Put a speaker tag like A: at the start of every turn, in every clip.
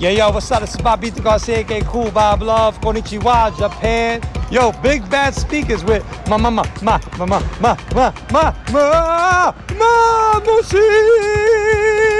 A: Yeah, yo, what's up? This is Bobito Garcia, aka Cool Bob Love, Konichiwa, Japan. Yo, big bad speakers with ma ma ma ma ma ma ma ma ma ma ma Mushi.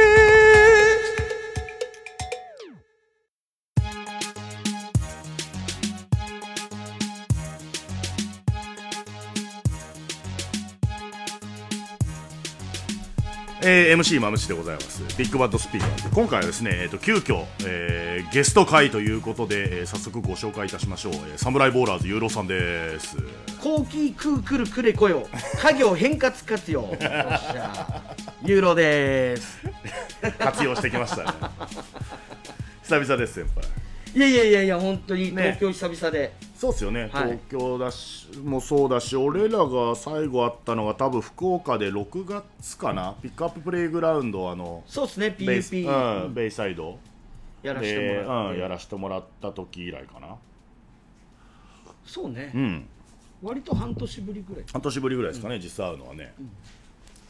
B: えー、MC まむしでございます。ビッグバッドスピーカー。今回はですね、えー、と急遽、えー、ゲスト会ということで、えー、早速ご紹介いたしましょう、えー、サムライボーラーズユーロさんです。
C: コーキークークルクレコよ家業変革活用。ユーロです。
B: 活用してきましたね。久々です先輩。
C: いやいやいやいや本当に。
B: ね。
C: 東京久々で、
B: そうっすよね、
C: はい。
B: 東京だしもそうだし俺らが最後会ったのが多分福岡で6月かな。ピックアッププレイグラウンドあの
C: そうですね PUP、
B: うん、ベイサイド。
C: やらせて
B: で、
C: もらって、
B: うん、やらせてもらった時以来かな。
C: そうね、
B: うん。
C: 割と半年ぶりぐらい。
B: 半年ぶりぐらいですかね、実際会うのはね、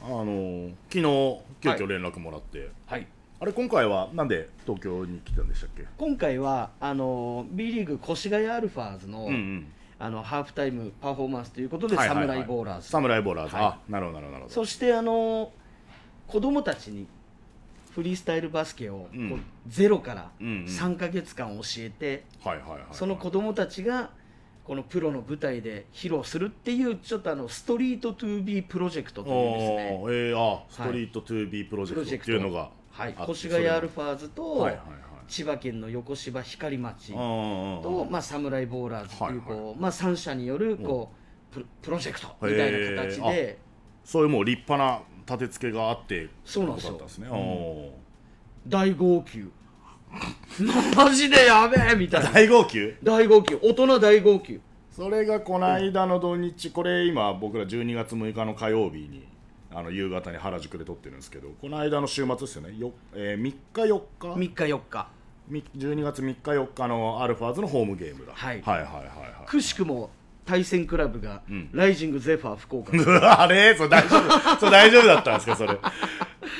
B: あのー昨日急
C: はい。
B: 遽連絡もらって、
C: はい
B: あれ今回はなんで東京に来たんでしたっけ？
C: 今回はあの B リーグ越谷アルファーズの,、
B: うんうん。
C: あのハーフタイムパフォーマンスということで、サムライボーラーズ。
B: サムライボーラーズ、
C: はい。
B: あなるほどなるほどなるほど。
C: そしてあの子供たちにフリースタイルバスケをこう、
B: うん
C: ゼロから
B: うんうん。
C: 3か月間教えて、その子供たちがこのプロの舞台で披露するっていうちょっとあのストリート 2B プロジェクトというですね。
B: えー、あストリート 2B プロジェクトっていうのが。
C: はい
B: あって
C: 越谷アルファーズと、
B: はいはいはい。
C: 千葉県の横芝光町
B: うんうんうん
C: と、まあ、サムライボーラーズっていう
B: はい
C: こう、まあ、3社によるこうプロプロジェクトみたいな形
B: へ
C: で
B: そういうもう立派な立て付けがあって
C: そうなんですよ。
B: ね、おー。
C: 大号泣。マジでやべえみたいな。
B: 大号泣？
C: 大号泣。大人大号泣。
B: それがこの間の土日これ今僕ら12月6日の火曜日にあの夕方に原宿で撮ってるんですけどこの間の週末ですよね。よ、えー、3日4日
C: ？3日4日。
B: み12月3日4日のアルファーズのホームゲームだ、
C: はい。
B: はいはいはいは
C: くしくも対戦クラブが、
B: ん。
C: ライジングゼファー福岡。
B: い あれ？それ大丈夫。それ大丈夫だったんですか？それ。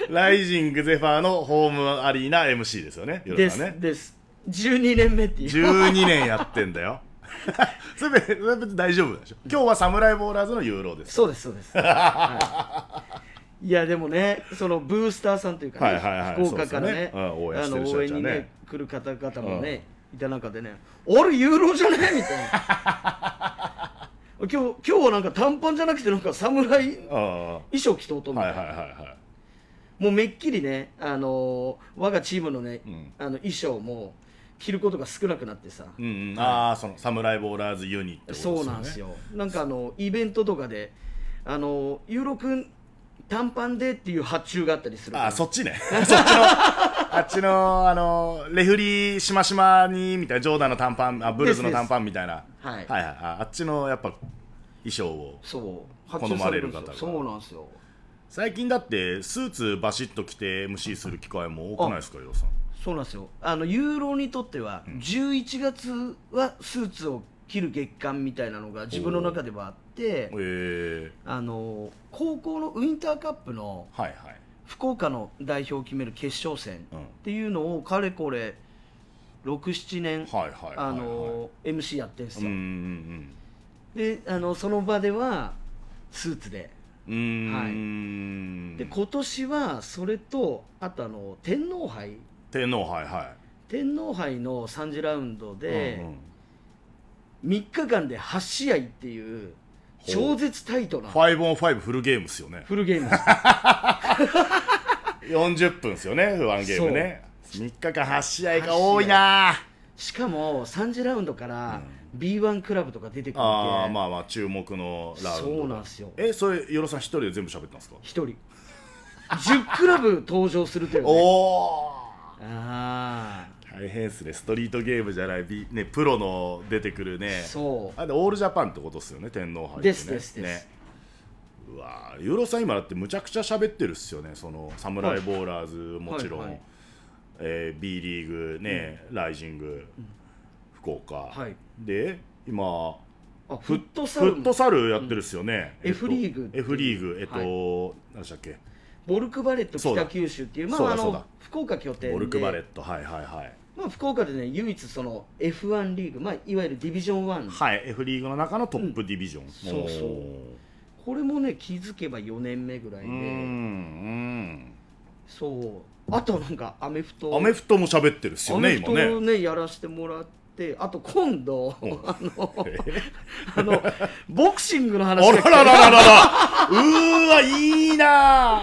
B: ライジングゼファーのホームアリーナ MC ですよね。
C: です
B: ね。
C: です12年目っていう。
B: 12年やってんだよ それ別に大丈夫でしょ。今日はサムライボーラーズのユーロです
C: そうですそうです、はい、いやでもねそのブースターさんというか、ね
B: はいはいはい。
C: 福岡からね
B: ね。うん応援ね。
C: 応援にね来る方々もね、いた中でね「俺ユーロじゃね？え!」みたいな。今日今日はなんか短パンじゃなくてなんか侍衣
B: あ
C: 装着とうとみたいな、
B: あはいはいはいはい。
C: もうめっきりね、あのー我がチームのね、
B: ん。
C: あの衣装も着ることが少なくなってさ、
B: うんうん、ああそのサムライボーラーズユニってことですよね
C: そうなんですよ。なんかあのイベントとかであのユーロ君短パンでっていう発注があったりする
B: あそっちね。そっちの。あっちのあのレフリーしましまにみたいなジョーダンの短パンあブルーズの短パンみたいな。
C: はい。
B: はいはいああっちのやっぱ衣装を好まれる方が。
C: そうなんですよ。
B: 最近だってスーツバシッと着て MC する機会も多くないですかヨロさん
C: そうなんですよ。あのユーロにとっては、11月はスーツを着る月間みたいなのが自分の中ではあって
B: ええ
C: あの高校のウインターカップの
B: はいはい。
C: 福岡の代表を決める決勝戦
B: うん。
C: っていうのをかれこれ67年、
B: はいはいはいはい。
C: あの MC やってるんです
B: うんう
C: よ、
B: ん
C: であのその場ではスーツで。
B: うん。うーん
C: で今年はそれとあとあの天皇杯
B: 天皇杯は
C: 天皇杯の3次ラウンド
B: い
C: で
B: うんうん。
C: 3日間で8試合っていう超絶タイトな。
B: five on five フルゲームっすよね。
C: フルゲームです。
B: 40分ですよねワンゲームね。3日間8試合が多いな。
C: しかも3次ラウンドから B1 クラブとか出てくる
B: ああまあまあ注目のラウンド。
C: そうなんですよ。
B: えそれよろさん一人で全部喋ったんですか
C: ？1人。10クラブ登場するというね。
B: おお
C: あ
B: 大変っすね。ストリートゲームじゃない、ね、プロの出てくるね。
C: あそう。
B: あれオールジャパンってことっすよね天皇杯ね。
C: ですですです。
B: ね。うわーユーロさん今だってむちゃくちゃ喋ってるっすよね。そのサムライボーラーズもちろん、
C: はいはい。
B: えー B リーグね、ライジング、福岡、
C: はい。
B: で今
C: あフットサル
B: フットサルやってるっすよね、
C: うん。F リーグ
B: F リーグ。えっと、何でしたっけ？
C: ボルクバレット北九州っていうまああの福岡拠点で。
B: ボルクバレットはいはいはい。
C: まあ、福岡でね唯一その F1 リーグ、まあ、いわゆるディビジョン1
B: はい F リーグの中のトップディビジョン、
C: そうそう。これもね気づけば4年目ぐらいで、
B: うんうん。
C: そう。あとなんかアメフト。
B: アメフトも喋ってるっすよね
C: アメフト
B: 今ね。
C: やらせてもらってあと今度
B: うん。
C: あの
B: え
C: あのボクシングの
B: あ
C: 話が来て
B: らららららら。うーわいいな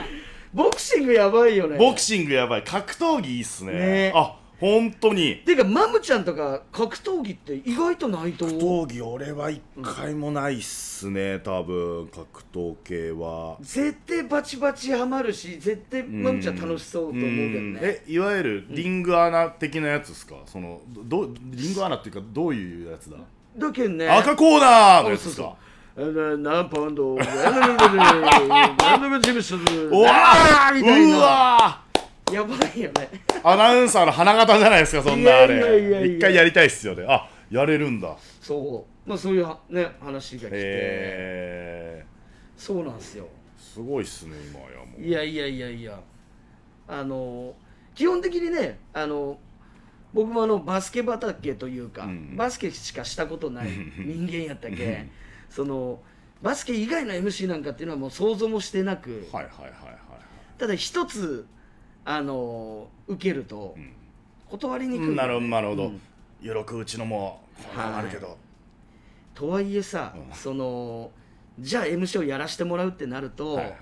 C: ボクシングやばいよね。
B: ボクシングやばい。格闘技いいっすね。
C: ね。
B: あ本当に。
C: ていうかマムちゃんとか格闘技って意外とないと
B: 格闘技俺は一回もないっすね多分。格闘系は。
C: 絶対バチバチハマるし絶対マムちゃん楽しそうと思うけど
B: ん。
C: ね
B: えいわゆるリングアナ的なやつですか？そのどリングアナっていうかどういうやつだ？
C: だけどね。
B: 赤コーナーのやつですか？
C: 何パウンド
B: うわ
C: あーみたいうな
B: わ
C: やばいよね
B: アナウンサーの花形じゃないですかそんなあれ
C: や
B: 一回やりたいっすよねあやれるんだ
C: そうまあそういうはね話が来て
B: へえ
C: そうなんですよ
B: すごいっすね今やもう
C: いやいやいやいやあの基本的にねあの僕もあのバスケ畑というか、
B: うん
C: バスケしかしたことない人間やった
B: うん
C: けそのバスケ以外の MC なんかっていうのはもう想像もしてなく、
B: はいはいはいはい
C: ただ一つあの受けると
B: ん。
C: 断りにくいよね、
B: なるほどなるほど。
C: うん。
B: 余力うちのもあるけど、
C: とはいえさ、
B: うん。
C: そのじゃあ MC をやらせてもらうってなると、
B: はいはい。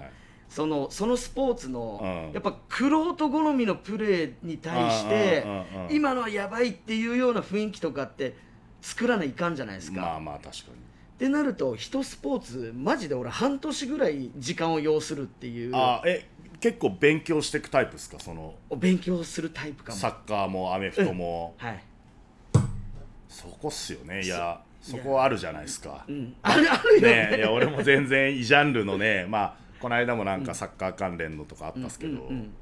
C: そのそのスポーツの、
B: うん。
C: やっぱ玄人好みのプレーに対して、
B: うんうんうんうん。
C: 今のはやばいっていうような雰囲気とかって作らないかんじゃないですか。
B: まあまあ確かに
C: ってなると一スポーツマジで俺半年ぐらい時間を要するっていう。
B: あえ結構勉強していくタイプですか？その
C: 勉強するタイプかも。
B: サッカーもアメフトも、
C: はい。
B: そこっすよね。いやそこあるじゃないですか。
C: うん、あるあるよ。ね
B: ねいや俺も全然異ジャンルのねまあこの間もなんかサッカー関連のとかあったんですけど、
C: うんうん。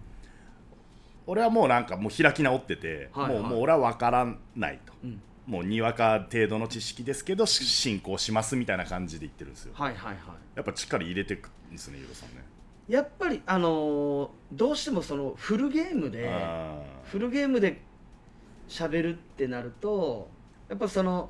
B: 俺はもうなんかもう開き直ってて、
C: はいはい。
B: もうもう俺は分からないと、
C: うん
B: もうにわか程度の知識ですけどし進行しますみたいな感じで言ってるんですよ。
C: はいはいはい。
B: やっぱしっかり入れていくんですねユーロさんね。
C: やっぱりあのーどうしてもそのフルゲームで
B: あ
C: フルゲームで喋るってなるとやっぱその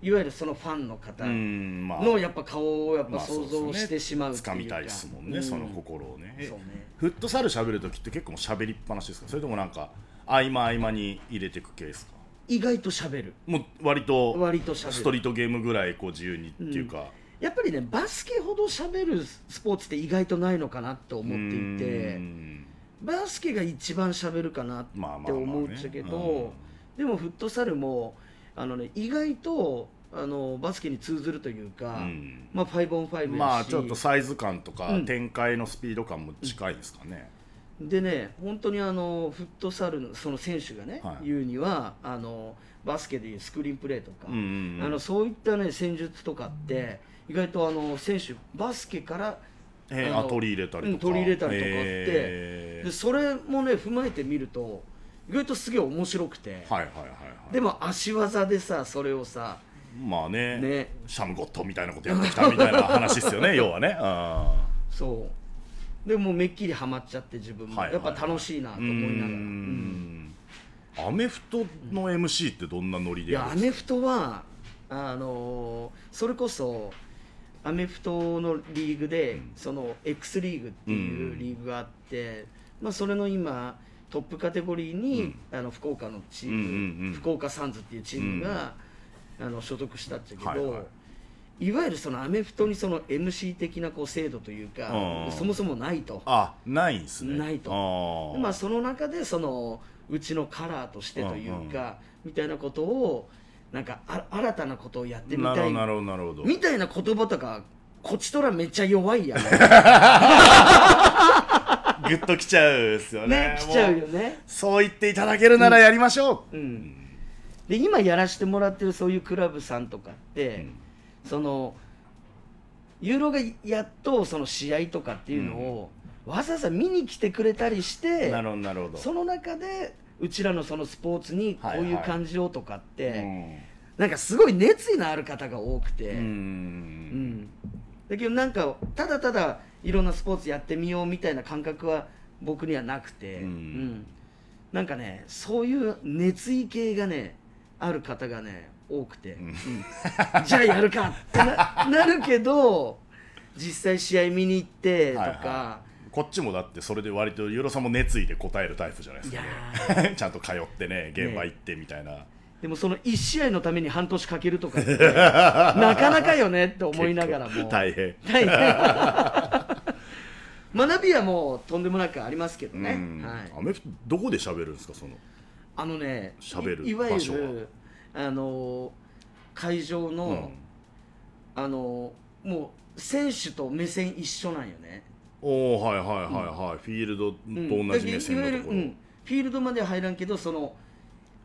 C: いわゆるそのファンの方
B: ーうんまあ。
C: のやっぱ顔をやっぱ
B: まあそう
C: 想
B: ですね
C: 像してしまうっていうか、
B: 掴みたいですもんね、
C: う
B: その心をね。え
C: そうね。
B: フットサル喋るときって結構もう喋りっぱなしですか？それともなんか合間合間に入れていくケースか？
C: 意外と喋る。
B: もう割と
C: 割と喋る。
B: ストリートゲームぐらいこう自由にっていうか、
C: やっぱりねバスケほど喋るスポーツって意外とないのかなと思っていて。
B: ん。
C: バスケが一番喋るかなって思うんだけど、
B: うん。
C: でもフットサルもあの、ね、意外とあのバスケに通ずるというか、
B: うん。
C: まあ、5 on 5やし、
B: まあちょっとサイズ感とか
C: うん。
B: 展開のスピード感も近いですかね、
C: でね本当にあのフットサルのその選手がね、
B: はい。
C: 言うにはあのバスケでいうスクリーンプレーとか、
B: うんうんうん。
C: あのそういったね戦術とかって意外とあの選手バスケから
B: えーあ取り入れたりとか、
C: うん取り入れたりとかって
B: え。ー
C: でそれもね踏まえてみると意外とすげえ面白くて、
B: はいはいはいはい。
C: でも足技でさそれをさ
B: まあね
C: ね。
B: シャムゴットみたいなことやってきたみたいな話ですよね要はね。あ
C: そうでもうめっきりハマっちゃって自分も、
B: はい
C: やっぱ楽しいなと思いながら、
B: ーん。アメフトの MC ってどんなノリ
C: い
B: でやるんです
C: やアメフトはあのーそれこそアメフトのリーグで、
B: うん。
C: その X リーグっていうリーグがあって、まあ、それの今トップカテゴリーに、あの福岡のチーム、
B: うんうんうん。
C: 福岡サンズっていうチームが、あの所属したっちゃけど、
B: はいはい
C: いわゆるそのアメフトにその MC 的なこう制度というか
B: うん。
C: そもそもないと。
B: あないんですね。
C: ないと。まあ、その中でそのうちのカラーとしてというか、みたいなことをなんかあ新たなことをやってみたい。
B: なるほどなるほど
C: みたいな言葉とかこっちとらめっちゃ弱いやん。ね
B: グッときちゃうっすよね。
C: ね来ちゃう
B: も
C: よね。
B: そう言っていただけるならやりましょう、
C: うん。で今やらせてもらってるそういうクラブさんとかって、そのユーロがやっとその試合とかっていうのを、わざわざ見に来てくれたりして
B: なるほどなるほど。
C: その中でうちらのそのスポーツにこういう感じをとかって、なんかすごい熱意のある方が多くて、
B: うん。
C: だけどなんかただただいろんなスポーツやってみようみたいな感覚は僕にはなくて、
B: うん。
C: なんかねそういう熱意系がねある方がね多くて、うん。じゃあやるか。ってななるけど実際試合見に行ってとか、
B: はい。はこっちもだってそれで割とユーロさんも熱意で答えるタイプじゃないですか、ね、ちゃんと通ってね現場行ってみたいな、
C: でもその1試合のために半年かけるとかって なかなかよねって思いながらも。
B: 大変。
C: 大変。学びはもうとんでもなくありますけどね、
B: うん。
C: はい、
B: アメフトどこで喋るんですかその？
C: あのね
B: 喋る
C: いいわゆ
B: 場所は。
C: るあの会場の、
B: うん。
C: あのもう選手と目線一緒なんよね、
B: おおはいはいはいはい、フィールドと
C: うん
B: 同じ目線のところ、
C: うん。フィールドまでは入らんけどその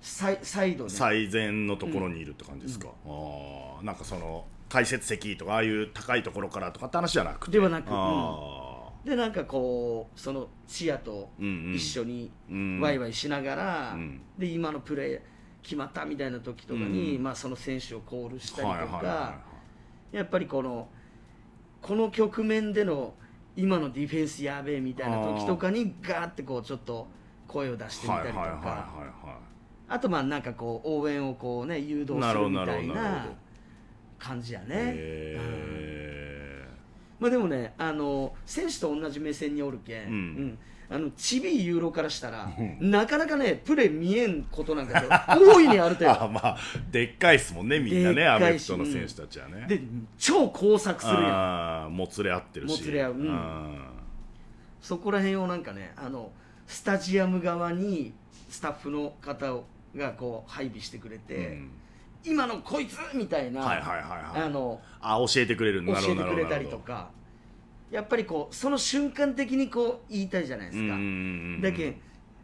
C: サイサイドね。
B: 最善のところにいるって感じですか、ああなんかその解説席とかああいう高いところからとかって話じゃなくて。
C: ではなく
B: あ
C: でなんかこうそのチアと
B: うんうん。
C: 一緒に
B: うん。
C: ワイワイしながら、
B: うん。
C: で今のプレー決まったみたいな時とかに、
B: うん。
C: まあ、その選手をコールした
B: ー
C: りとか、やっぱりこのこの局面での今のディフェンスやべえみたいな時とかにガーってこうちょっと声を出してみたりとか。あとまあなんかこう応援をこうね誘導す
B: なる
C: みたい
B: な
C: 感じやね。
B: へ
C: まあでもねあの選手と同じ目線におるけん、
B: うん
C: あのちびいユーロからしたら、なかなかねプレー見えんことなんか大いにあると
B: ー
C: よ
B: あまあでっかいっすもんねみんなね
C: でっかいし
B: アメフトの選手たちはね。
C: で超工作するやん。
B: ああもつれ合ってるし。
C: もつれ合う。うん。そこら辺をなんかねあのスタジアム側にスタッフの方をがこう配備してくれて、
B: うん。
C: 今のこいつみたいな、
B: はいはいはいはい。
C: あの
B: あ教えてくれる。
C: 教
B: なるほ
C: えてくれた
B: どなるほど。
C: りとかやっぱりこうその瞬間的にこう言いたいじゃないですか、
B: うんうんうん
C: だけん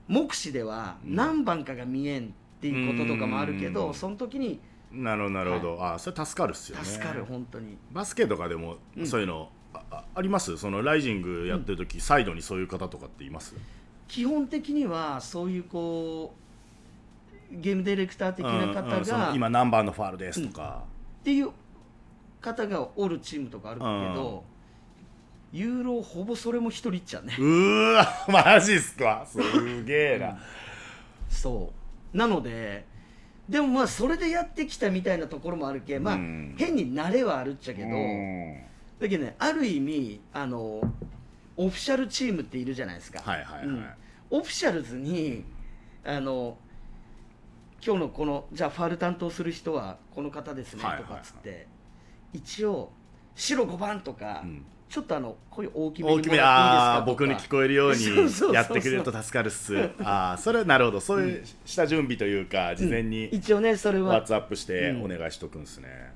C: 目視では何番かが見えんっていうこととかもあるけど、
B: うん。
C: その時に
B: なるほどなるほど、あそれ助かるっすよね。
C: 助かる本当に。
B: バスケとかでもそういうの、あああります？そのライジングやってる時、サイドにそういう方とかっています？
C: 基本的にはそういうこうゲームディレクター的な方
B: うんうん今何番のファールですとか、
C: っていう方がおるチームとかあるけど、ユーロほぼそれも一人っちゃね。
B: うーわ マジっすか。すげえな、
C: そう。なのででもまあそれでやってきたみたいなところもあるけまあ、
B: うん。
C: 変に慣れはあるっちゃけど、
B: うん。
C: だけどねある意味あのオフィシャルチームっているじゃないですか、
B: はいはいはい、
C: うん。オフィシャルズにあの今日のこのじゃあファール担当する人はこの方ですね
B: はいはい
C: とかっつって、一応白5番とか、
B: うん
C: ちょっとあのこういう大きめに
B: 大きめあ僕に聞こえるように やってくれると助かるっす。ああそれなるほど。そういう下準備というか事前に
C: 一応ねそれは。
B: ワッツアップして
C: うん。
B: お願いしとくんですね、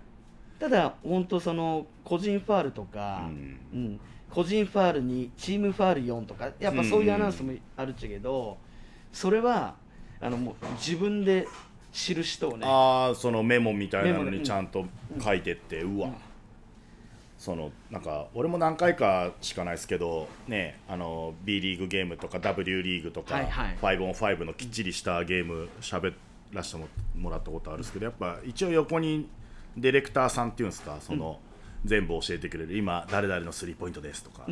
C: ただ本当その個人ファールとか、
B: うん。
C: うん。個人ファールにチームファール4とかやっぱそういうアナウンスもあるっちゃけど、それはあのもう自分で知る人をね
B: ああそのメモみたいなのにちゃんと書いてって、うわ、そのなんか俺も何回かしかないですけどねあの B リーグゲームとか W リーグとか、
C: はいはい。
B: 5on5 のきっちりしたゲーム喋らせてももらったことあるんですけどやっぱ一応横にディレクターさんっていうんですかその、全部教えてくれる今誰々のスリーポイントですとか、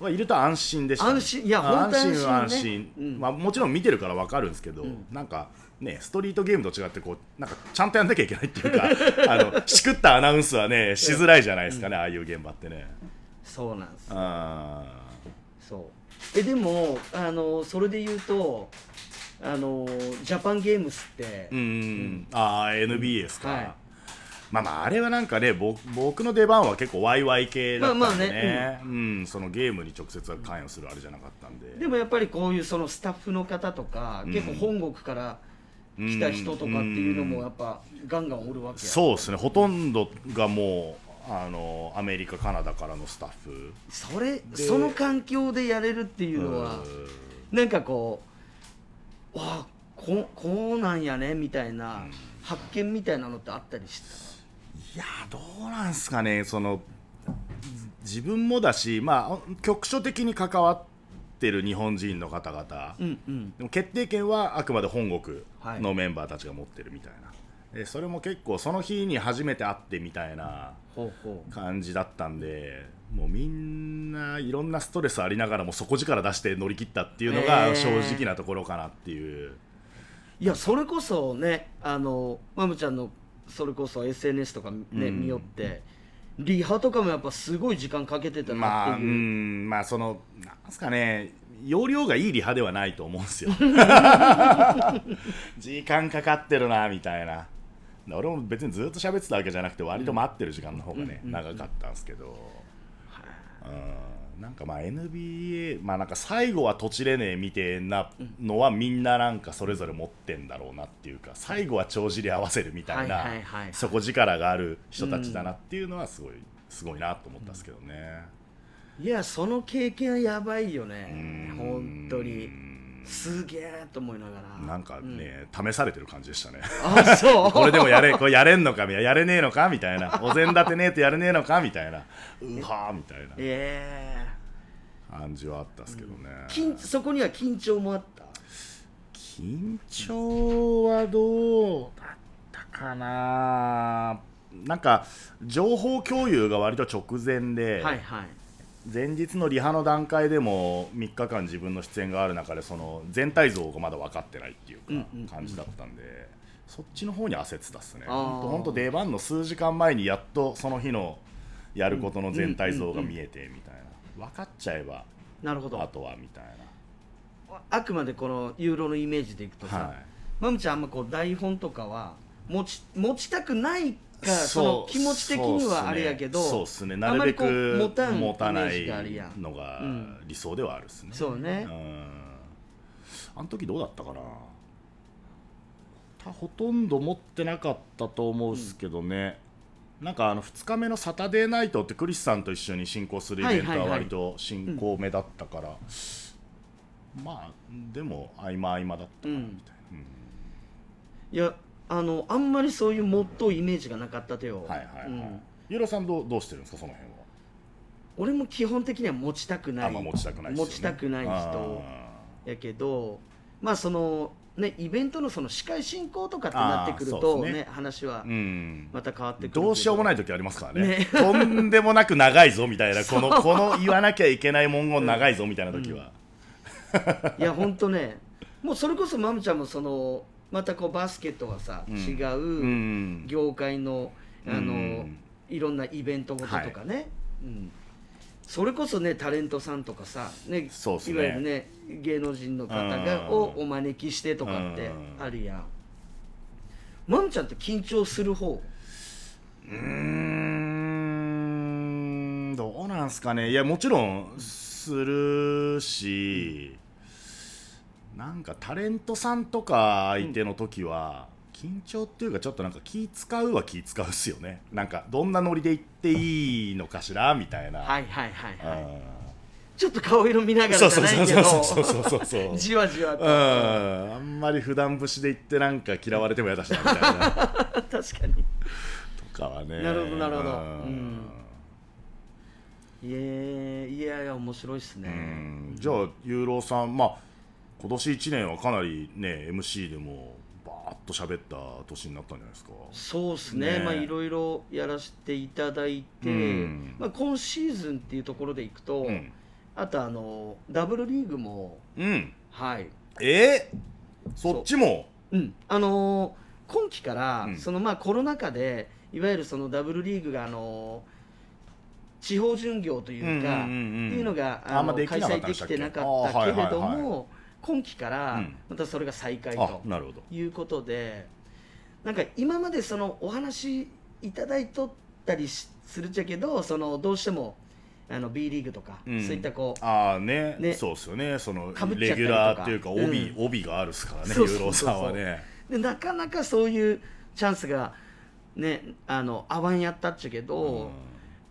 B: はいると安心でした、
C: 安心いや安心
B: 安心、
C: うん。
B: まあ、もちろん見てるから分かるんですけど、なんかねストリートゲームと違ってこうなんかちゃんとやんなきゃいけないっていうか あのしくったアナウンスはねしづらいじゃないですかね、ああいう現場ってね。
C: そうなんです
B: あ
C: そう。えでもあのそれで言うとあのジャパンゲームスって、
B: ーうん、ああ NBA ですか、
C: はい。
B: まあまああれはなんかね僕僕の出番は結構ワイワイ系だったんでね,、
C: まあまあね。
B: うん。そのゲームに直接関与するあれじゃなかったんで。
C: でもやっぱりこういうそのスタッフの方とか、
B: うん。
C: 結構本国から来た人とかっていうのもやっぱガンガンおるわけや。
B: そうですね。ほとんどがもうあのアメリカカナダからのスタッフ。
C: それその環境でやれるっていうのはなんかこうわあここうなんやねみたいな発見みたいなのってあったりした？
B: いやーどうなんすかねその自分もだしまあ局所的に関わってる日本人の方々、
C: うんうん。
B: でも決定権はあくまで本国
C: はい
B: のメンバーたちが持ってるみたいな、でそれも結構その日に初めて会ってみたいな感じだったんでもうみんないろんなストレスありながらも底力出して乗り切ったっていうのが
C: えー。
B: 正直なところかなっていう、
C: いやそれこそねあのマムちゃんのそれこそ SNS とかね、
B: うん。
C: 見よってリハとかもやっぱすごい時間かけてた
B: まあう
C: なっていう、
B: んまあそのなんすかね。容量がいいリハではないと思うんですよ。時間かかってるなみたいな。俺も別にずっと喋ってたわけじゃなくて割と待ってる時間の方がね、
C: うん
B: 長かったんですけど、うん、なんかまあ NBA まあなんか最後はとちれねえみてえなのはみんななんかそれぞれ持ってんだろうなっていうか最後は帳尻合わせるみたいな、底力がある人たちだなっていうのはすごいすごいなと思ったんですけどね。
C: いやその経験はやばいよね。
B: うん。
C: 本当にすげえと思いながら。
B: なんかね、試されてる感じでしたね。
C: あそう？
B: これでもやれ、これやれんのか、やれねえのかみたいな。お膳立てねえとやれねえのかみたいな。うはーみたいな。
C: え
B: 感じはあったっすけどね。
C: え緊そこには緊張もあった？
B: 緊張はどうだったかな。なんか、情報共有が割と直前で、
C: はいはい
B: 前日のリハの段階でも3日間自分の出演がある中でその全体像がまだ分かってないっていう
C: うんうんうん。
B: か感じだったんで、そっちの方に焦ってたっすね。本当出番の数時間前にやっとその日のやることの全体像が見えてみたいな。分かっちゃえば
C: なるほど。
B: あとはみたい
C: あくまでこのユーロのイメージでいくとさ、
B: なはい。
C: マムちゃんあんまこう台本とかは持ち持ちたくないかそ
B: そう
C: の気持ち的にはあれやけど
B: そうっすね。
C: あ
B: なんるべ
C: まりこう
B: く
C: 持たん
B: 持たないのが
C: うん。
B: 理想ではあるっすね。
C: そうね。
B: うん。あの時どうだったかな？たほとんど持ってなかったと思うっすけどね、なんかあの2日目のサタデーナイトってクリスさんと一緒に進行するイベント
C: はいはいはい。
B: は割と進行目だったから、まあでも合間合間だったかなみたいな、うん。
C: いやあのあんまりそういうもっとイメージがなかったとよ、
B: はいはいはい、
C: うん。
B: ユーロさんどうどうしてるんですかその辺は？
C: 俺も基本的には持ちたくない。
B: あんま持ちたくないね。
C: 持ちたくない人やけどまあそのねイベントのその司会進行とかってなってくるとね。
B: ね
C: 話は
B: うん。
C: また変わってくるけど。
B: どうしようもない時ありますからね。
C: ね。
B: とんでもなく長いぞみたいな このこの言わなきゃいけない文言長いぞみたいな時は、
C: いや本当ね。もうそれこそマムちゃんもそのまたこうバスケとはさ、
B: うん。
C: 違
B: う
C: うん業界のあの、
B: うん。
C: いろんなイベントごととかね、うん、それこそねタレントさんとかさ、ね
B: ね。
C: いわゆるね芸能人の方が
B: うん。
C: をお招きしてとかってあるやん。マムちゃんって緊張する方？
B: うーんどうなんすかね。いやもちろんするしなんかタレントさんとか相手の時は、緊張っていうかちょっとなんか気使うは気使うっすよね。なんかどんなノリで行っていいのかしらみたいな、
C: はいはいはいはい。
B: うん
C: ちょっと顔色見ながらじゃないけど。
B: そうそうそうそうそう
C: じわじわと。
B: うん。あんまり普段節で言ってなんか嫌われても嫌だしなみたいな。
C: 確かに。
B: とかはね。
C: なるほどなるほど。
B: う
C: うん。いやいや面白いっす
B: う
C: ね
B: ん。じゃあユーロさんまあ今年1年はかなりね MC でもバーッと喋った年になったんじゃないですか。
C: そうですね。
B: ね。
C: まあいろいろやらせていただいて、
B: うん。
C: まあ、今シーズンっていうところでいくと、
B: うん。
C: あとあのダブルリーグも
B: うん。
C: はい、
B: え？ー、そっちも？
C: う。ん、あのー今期から、
B: うん。
C: そのまあコロナ禍でいわゆるそのダブルリーグがあのー地方巡業というか、っていうのが
B: あんまでき
C: 開催できてなかったけれども今期から
B: うん。
C: またそれが再開
B: あ
C: と
B: なるほど。
C: いうことでなんか今までそのお話いただいとったりしするっちゃけどそのどうしてもあの B リーグとか、
B: うん。
C: そういったこう
B: ああね。
C: ね。
B: そうっすよね。そのレギュラーっていうか帯、
C: うん。
B: 帯があるっすからねユーロさんはね。
C: でなかなかそういうチャンスがねあの合わんやったっちゃけど、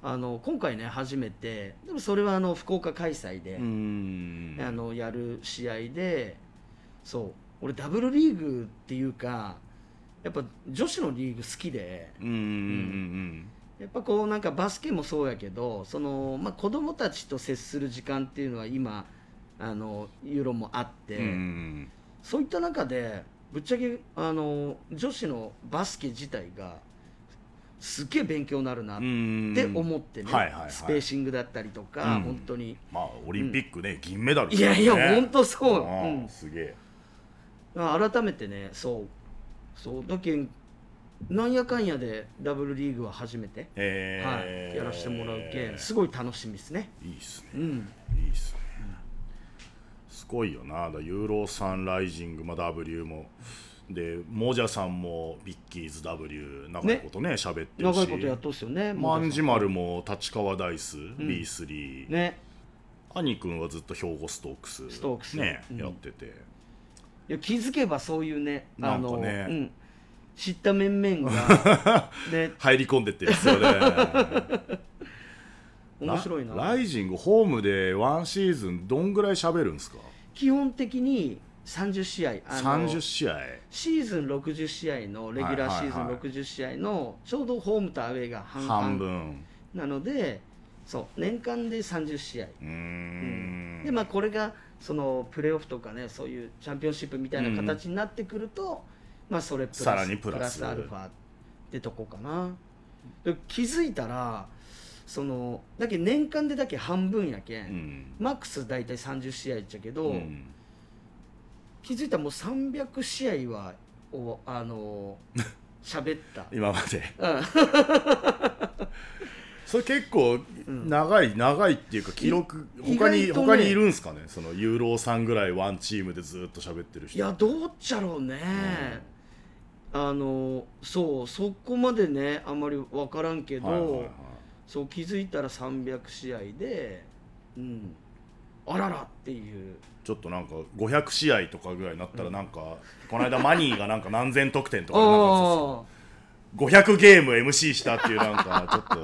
C: あの今回ね初めてでもそれはあの福岡開催で、
B: うん。
C: あのやる試合でそう俺ダブルリーグっていうかやっぱ女子のリーグ好きでやっぱこうなんかバスケもそうやけどその、まあ、子供たちと接する時間っていうのは今あのユーロもあって、そういった中でぶっちゃけあの女子のバスケ自体がすっげえ勉強になるなっ
B: うん
C: て思ってね、
B: はいはいはい。
C: スペーシングだったりとか、
B: うん。
C: 本当に。
B: まあオリンピックね、銀メダル
C: いやいや
B: ね
C: 本当そう。うん。
B: すげえ。
C: あ改めてねそう。そう。だけんなんやかんやでダブルリーグは初めて、
B: えー。
C: はい、やらせてもらうけんすごい楽しみですね。
B: いいっすね。
C: うん。
B: いいっすね、すごいよな。だユーロさんライジング、まあ、W もでモジャさんもビッキーズ W 長いことね喋ってるし。
C: 長いことやっとっすよね
B: 万事丸も立川ダイス、B3、
C: ね。
B: 兄君はずっと兵庫ストークス
C: ストークス。
B: ね、
C: うん。
B: やってて。
C: いや気づけばそういうねあの
B: かね。
C: うん、知った面々が ね。
B: 入り込んでってるんですよね。
C: 面白いな。
B: ラライジングホームでワンシーズンどんぐらい喋るんですか？
C: 基本的に30試合あの
B: 30試合。
C: シーズン60試合のレギュラーシーズン
B: はい。はいはい
C: 60試合のちょうどホームとアウェーが半々
B: 半分。
C: なのでそう年間で30試合。
B: うーん。
C: でまあこれがそのプレーオフとかねそういうチャンピオンシップみたいな形になってくると、まあそれプラス
B: さらにプラス。
C: アルファってとこかな。で気づいたらそのだけ年間でだけ半分やけん。マックス大体30試合っちゃけど、
B: うん
C: 気づいたらもう300試合はおあの 喋った。
B: 今まで。
C: うん。
B: それ結構長い、長いっていうか記録
C: い
B: 他に、
C: ね。
B: 他にいるんすかね？そのユーロさんぐらいワンチームでずっと喋ってる人。
C: いやどうっちゃろうね、あのそうそこまでねあんまり分からんけど、
B: はいはいはい。
C: そう気づいたら300試合で、うん、あららっていう
B: ちょっとなんか500試合とかぐらいになったらなんか、この間マニーがなんか何千得点とかなんか
C: あ
B: 500ゲーム MC したっていうなんかちょっ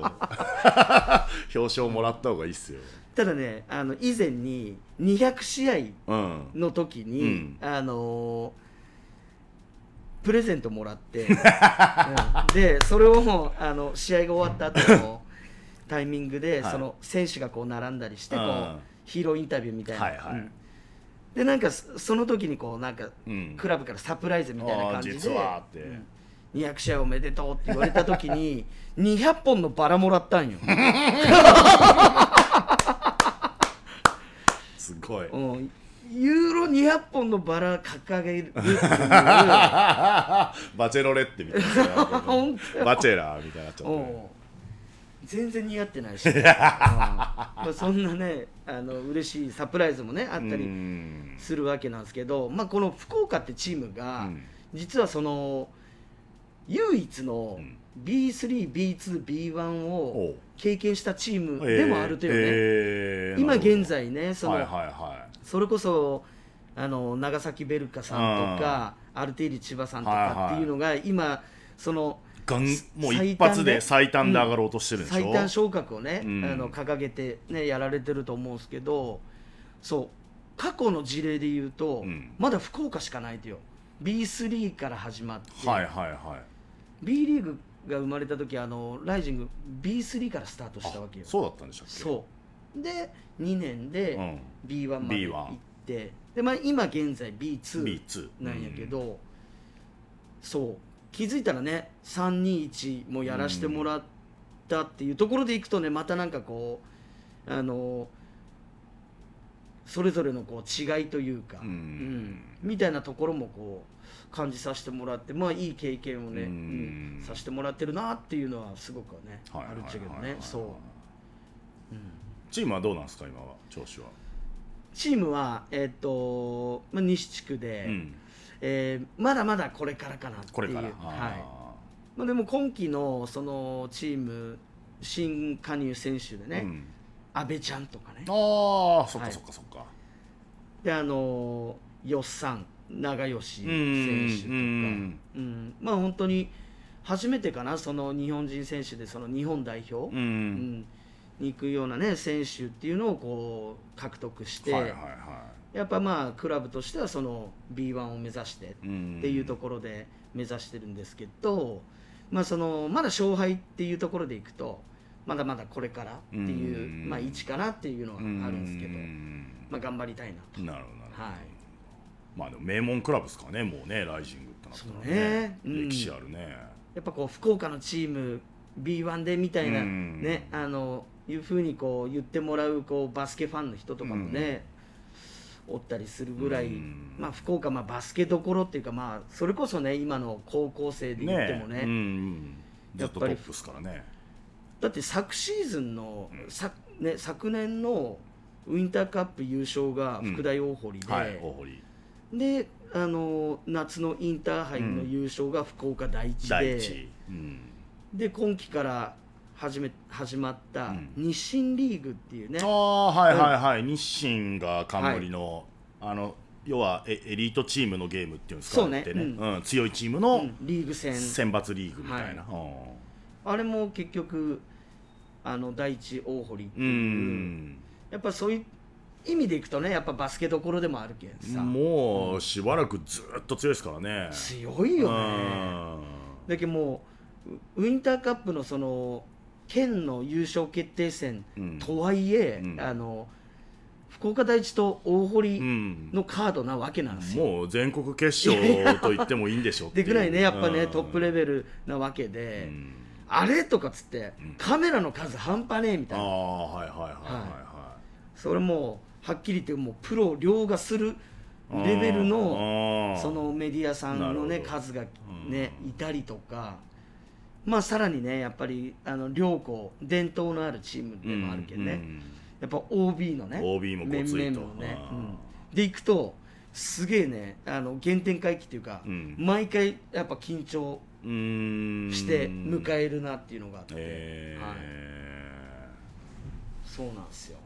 B: と 表彰もらった方がいいっすよ。
C: ーただねあの以前に200試合
B: うん
C: の時に、
B: うん。
C: あのプレゼントもらって、うん。でそれをあの試合が終わった後のタイミングで、
B: はい。
C: その選手がこう並んだりしてこう、
B: うん。
C: ヒーローインタビューみたいな、
B: はいはい。
C: うんでなんかそその時にこうなんか、
B: うん。
C: クラブからサプライズみたいな感じで
B: 実はって。
C: うん。200試合おめでとうって言われた時に200本のバラもらったんよ、
B: すごい。
C: うん、ユーロ200本のバラ掲げるっていう。
B: バチェロレッテみたいな。バチェラーみたいになっちゃって
C: おう全然似合ってないし、うん。まあ、そんなねあの嬉しいサプライズもねあった
B: う
C: り
B: ん。
C: するわけなんですけど、まあ、この福岡ってチームが、
B: うん。
C: 実はその唯一の
B: うん。
C: B3B2B1
B: お
C: を
B: う。
C: 経験したチームでもあるというね、
B: えー。
C: 今
B: なるほど。
C: 現在ねその、
B: はいはいは
C: それこそあの長崎ベルカさんとかアルテイリ千葉さんとかっていうのが今その
B: いがんもう
C: 最
B: 一発で
C: 最
B: 最短で上がろうとしてるんでしょ、
C: 最短昇格をね、
B: うん。
C: あの掲げて、ね、やられてると思うんですけどそう過去の事例で言うと、
B: うん。
C: まだ福岡しかないとよ。B3 から始まって、
B: はいはいはい。
C: B リーグが生まれた時あのライジング B3 からスタートしたわけよ。
B: そうだったんでしたっけ？
C: そう。で2年で
B: うん。
C: B1 まで
B: B1
C: 行って、で、まあ、今現在 B2
B: B2
C: なんやけど、そう気づいたらね321もやらしてもらったっていうところでいくとねまたなんかこうあのそれぞれのこう違いというか、
B: うん。
C: みたいなところもこう感じさせてもらってまあいい経験をね、
B: うん。
C: うんさせてもらってるなっていうのはすごくね、
B: はい
C: あるっちゃけどねそう、うん。
B: チームはどうなんですか今は調子は。
C: チームは、えっとまあ、西地区で、
B: うん
C: えーまだまだこれからかなっていう。はい。
B: あ
C: まあ、でも今季のそのチーム新加入選手でね、
B: ーうん。
C: 阿部ちゃんとかね。
B: あーそっ
C: はい。
B: かそっかそっか。
C: であのよっさん長吉選手とか、
B: うん
C: うんまあ本当に初めてかなその日本人選手でその日本代表、
B: う
C: うん。
B: ん。
C: に行くようなね選手っていうのをこう獲得して、
B: はいはいは
C: やっぱまあクラブとしてはその B1 を目指してっていうところで目指してるんですけど、まあ、そのまだ勝敗っていうところでいくとまだまだこれからっていう、
B: うん。
C: まあ、位置かなっていうのはあるんですけど、
B: うん。
C: まあ、頑張りたいなと。
B: なるほどなるほど。
C: はい。
B: まあでも名門クラブですからねもうねライジングってなったら
C: そうね。うん。
B: 歴史あるね。
C: やっぱこう福岡のチーム B1 でみたいな、
B: うん。
C: ねあのいうふうにこう言ってもらうこうバスケファンの人とかもね、おったりするぐらい、
B: うん。
C: まあ、福岡、まあ、バスケどころっていうか、まあ、それこそね今の高校生で言ってもね
B: うんうん、ずっとト
C: やっぱり
B: ップですからね。
C: だって昨シーズンの、さね、昨年のウインターカップ優勝が福大大堀で、
B: はい大堀
C: であの夏のインターハイの優勝が福岡第一で、
B: うん、
C: で今季から始め始まった
B: うん。
C: 日清リーグっていうね、
B: ああはいはいはい、日清が冠の、あの要はエエリートチームのゲームっていうんですか？
C: そうね。
B: ってね。
C: う
B: うん。強いチーム
C: う
B: の
C: ん。リーグ戦。
B: 選抜リーグみたいな、
C: あれも結局あの第一大堀って
B: う。
C: いう、
B: ん。
C: やっぱそういう意味でいくとねやっぱバスケどころでもあるけんさ。
B: もうしばらくずっと強いですからね。
C: 強いよね。
B: うん。
C: だけどもうウインターカップのその県の優勝決定戦
B: うん。
C: とはいえ、
B: うん。
C: あの福岡第一と大堀
B: うん。
C: のカードなわけなんですよ、
B: もう全国決勝と言ってもいいんでしょう
C: でぐらいねやっぱね、
B: うん。
C: トップレベルなわけで、
B: うん。
C: あれとかっつって、
B: うん。
C: カメラの数半端ねえみた
B: ああ
C: いな
B: はいはいはいはいは
C: それもうはっきり言ってもうプロ凌駕する
B: い
C: レベル
B: あ
C: の
B: ー。
C: そのメディアさんのね数がねいたりとかまあさらにねやっぱりあの両校伝統のあるチームでもあるけどね、
B: うん。
C: やっぱ OB のね
B: OB もごついと。
C: ね、
B: うん。
C: うんでいくとすげえねあの原点回帰っていうか、
B: うん。
C: 毎回やっぱ緊張して迎えるなっていうのがあって、
B: えー。
C: はい。そうなんですよ、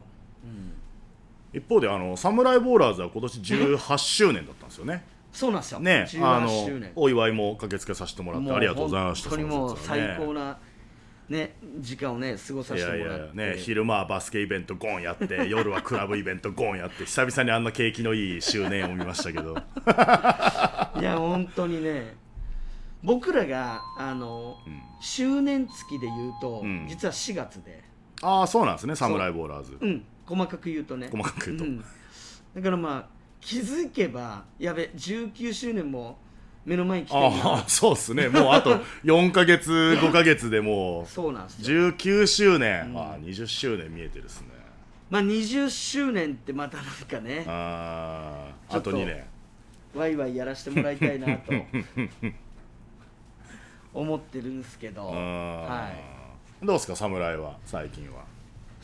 C: うん、
B: 一方であのサムライボーラーズは今年18周年だったんですよね。
C: そうなんですよ。
B: ね、あの
C: 18周年。
B: お祝いも駆けつけさせてもらってありがとうございました。
C: 本当にもう最高なね時間をね過ごさせてもらって。
B: やね昼間はバスケイベントゴンやって 夜はクラブイベントゴンやって久々にあんな景気のいい周年を見ましたけど。
C: いや本当にね僕らがあの、
B: ん。
C: 周年月で言うと、
B: うん。
C: 実は4月で。
B: ああそうなんですねサムライボーラーズ。
C: うん細かく言うとね。
B: 細かく言うと。
C: ん。だからまあ気づけばやべ19周年も目の前に来てる
B: あ
C: な。
B: あそうですね。もうあと 4か月5か月でもう
C: そうなんですよ。
B: 19周年、
C: うん。
B: ああ20周年見えてるですね。
C: まあ20周年ってまたなんかね
B: あああ
C: と
B: と2年。
C: ワイワイやらせてもらいたいなと 思ってるんですけど、
B: は
C: はい、
B: どうですか侍は最近は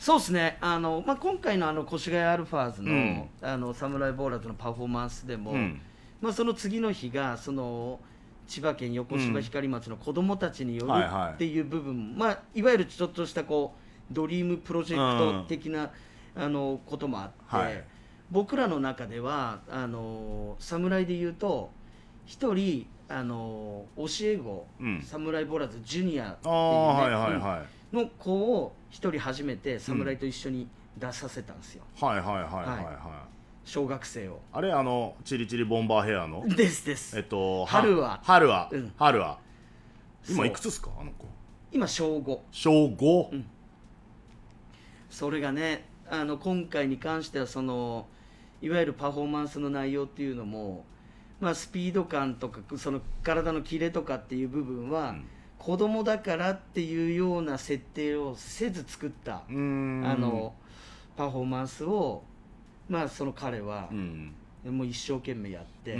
C: そうですね。あの、まあ、今回のあの越谷アルファーズの,、
B: うん。
C: あのサムライボーラーズのパフォーマンスでも、
B: うん。
C: まあ、その次の日がその千葉県横芝光町の子どもたちによる
B: はいはい。
C: っていう部分、まあ、いわゆるちょっとしたこうドリームプロジェクト的な、あのこともあって、
B: はい。
C: 僕らの中ではあの侍でいうと一人あの教え子、
B: うん。
C: サムライボーラーズジュニアっていう、ね。
B: はいはい、
C: の子を一人初めて侍と一緒に出させたんですよ、
B: はいはいはいはいはい、
C: は小学生を。
B: あれあのチリチリボンバーヘアの？
C: ですです、
B: えっと
C: 春は。
B: 春は、
C: うん。
B: 春は？今いくつですかあの子？
C: 今小5
B: 小 5?
C: うん。それがねあの今回に関してはそのいわゆるパフォーマンスの内容っていうのも、まあ、スピード感とかその体のキレとかっていう部分は、
B: うん
C: 子供だからっていうような設定をせず作った、あのパフォーマンスを、まあ、その彼は
B: う、ん。
C: もう一生懸命やって、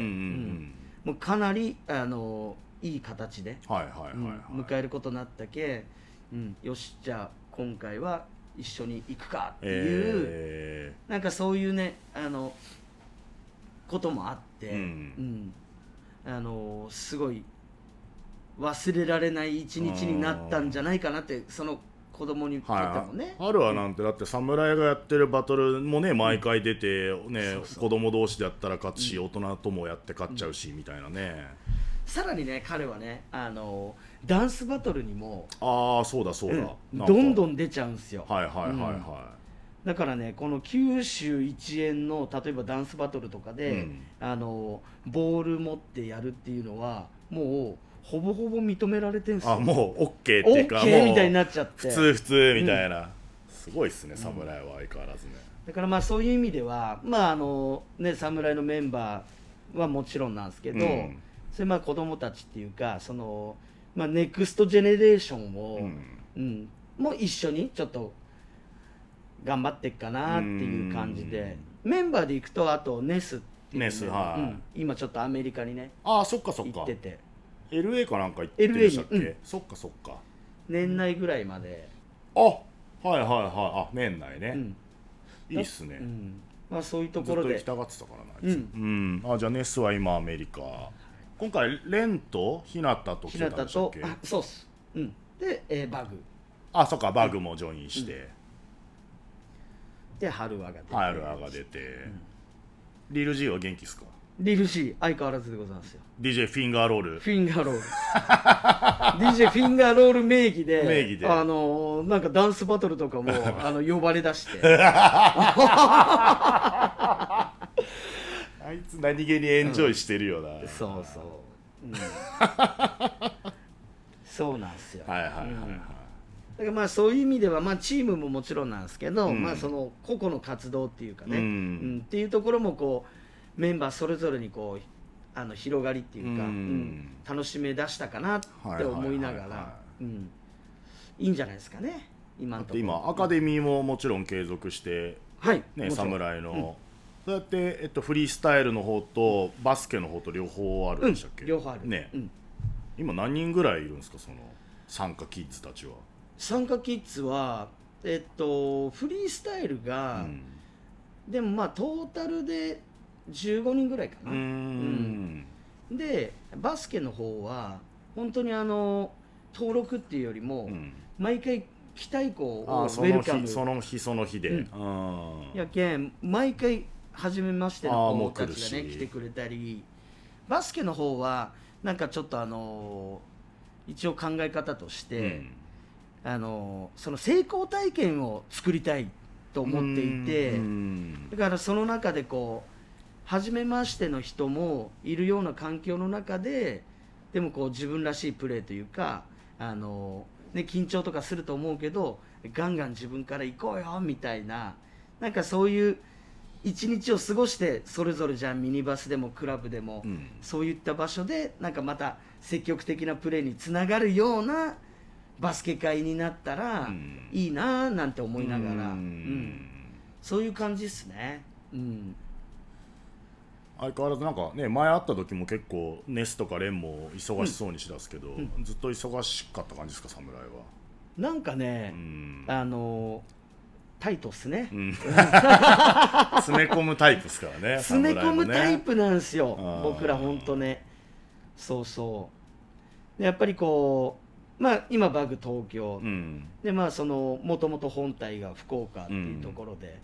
C: もうかなりあのいい形で、迎えることになったけ、うん、よしじゃあ今回は一緒に行くかっていう、
B: え
C: なんかそういうねあのこともあって、
B: うん。
C: うん。あのすごい忘れられない一日になったんじゃないかなってその子供にと
B: ー、
C: ってもね、
B: はい、春はなんてだって侍がやってるバトルもね毎回出てね、
C: そうそう。
B: 子供同士でやったら勝つし、大人ともやって勝っちゃうし、みたいなね。
C: さらにね彼はねあのダンスバトルにも、
B: ああそうだそうだ、
C: うん。どんどん出ちゃうんですよ、
B: はいはいはいは
C: だからねこの九州一円の例えばダンスバトルとかで、
B: うん。
C: あのボール持ってやるっていうのはもうほぼほぼ認められてるんです
B: い、
C: よ。
B: あもう OK っていうかもう
C: ケーみたいになっちゃって。
B: 普通普通みたいな、すごいっすね侍は相変わらずね、
C: だからまあそういう意味ではまああのね侍のメンバーはもちろんなんですけど、
B: うん。
C: それまあ子供たちっていうかそのまあ、ネクストジェネレーションを、
B: うん。
C: うん。も一緒にちょっと頑張っていくかなっていう感じで。メンバーで行くとあとネスっていうね。
B: ネスはい。
C: うん。今ちょっとアメリカにね
B: ああそっかそっか。
C: 行ってて
B: LA かなんか行ってるんしたっけ、
C: LA にうん。
B: そっかそっか。
C: 年内ぐらいまで、
B: あはいはいはい。あ年内ね、
C: うん。
B: いいっすね、
C: うん。まあ、そういうと
B: ずっと行
C: ころで
B: きたがってたからなあいつ。
C: うん。
B: うん。あじゃあネスは今アメリカ。今回レンと日向と来
C: 日
B: てた
C: 向と
B: んでしたっけ？
C: あそうっす、うん、で、えーバグ。
B: あそっかバグもジョインして、
C: で春和が出て。
B: ハイルアが出て、リル G は元気っすか？
C: リル C 相変わらずでございますよ
B: DJ フィンガーロール
C: フィンガーロール DJ フィンガーロール名義で
B: 名義で。
C: あのーなんかダンスバトルとかも あの呼ばれ出して。
B: あいつ何気にエンジョイしてるよな、
C: そうそう、うん、そうなんですよ。
B: はいはいはいはい、
C: だからまあそういう意味では、まあ、チームももちろんなんですけど、
B: うん。
C: まあ、その個々の活動っていうかね、
B: うん。
C: うん。っていうところもこうメンバーそれぞれにこうあの広がりっていうか、
B: うん。
C: うん。楽しめ出したかなって思いながらうん。いいんじゃないですかね今のところ。
B: 今アカデミーももちろん継続して
C: はい
B: ね
C: もちろん。
B: 侍の、そうやって、えっと、フリースタイルの方とバスケの方と両方あるんでしたっけ、
C: うん両方ある。
B: ね、
C: うん。
B: 今何人ぐらいいるんですか？その参加キッズたちは、
C: 参加キッズはえっとフリースタイルが、
B: うん。
C: でもまあトータルで15人ぐらいかな、
B: うーん。
C: でバスケの方は本当にあの登録っていうよりも、
B: うん。
C: 毎回来たい子をウェルカム。
B: 日その日その日で、
C: うん。
B: うん。
C: やけん毎回初めましての子たちがね
B: し。
C: 来てくれたりバスケの方はなんかちょっとあの一応考え方として、あのその成功体験を作りたいと思っていて、
B: うん。
C: だからその中でこう初めましての人もいるような環境の中ででもこう自分らしいプレーというかあの、ね、緊張とかすると思うけどガンガン自分から行こうよみたいななんかそういう一日を過ごしてそれぞれじゃあミニバスでもクラブでも、
B: うん。
C: そういった場所でなんかまた積極的なプレーにつながるようなバスケ界になったら
B: うん。
C: いいなぁなんて思いながら、
B: うん。
C: うん。そういう感じですね。うん。
B: 相変わらずなんかね前会った時も結構ネスとかレンも忙しそうにしだすけど、ずっと忙しかった感じですか侍は。
C: なんかね
B: う、ん。
C: あのタイトっすね。
B: うん。詰め込むタイプですからね
C: 詰め込むタイ
B: プ
C: プなんですよ、
B: あー。
C: 僕ら本当ね。そうそう。でやっぱりこう、まあ今バグ東京、
B: うん。
C: でまあそのもともと本体が福岡っていうところで、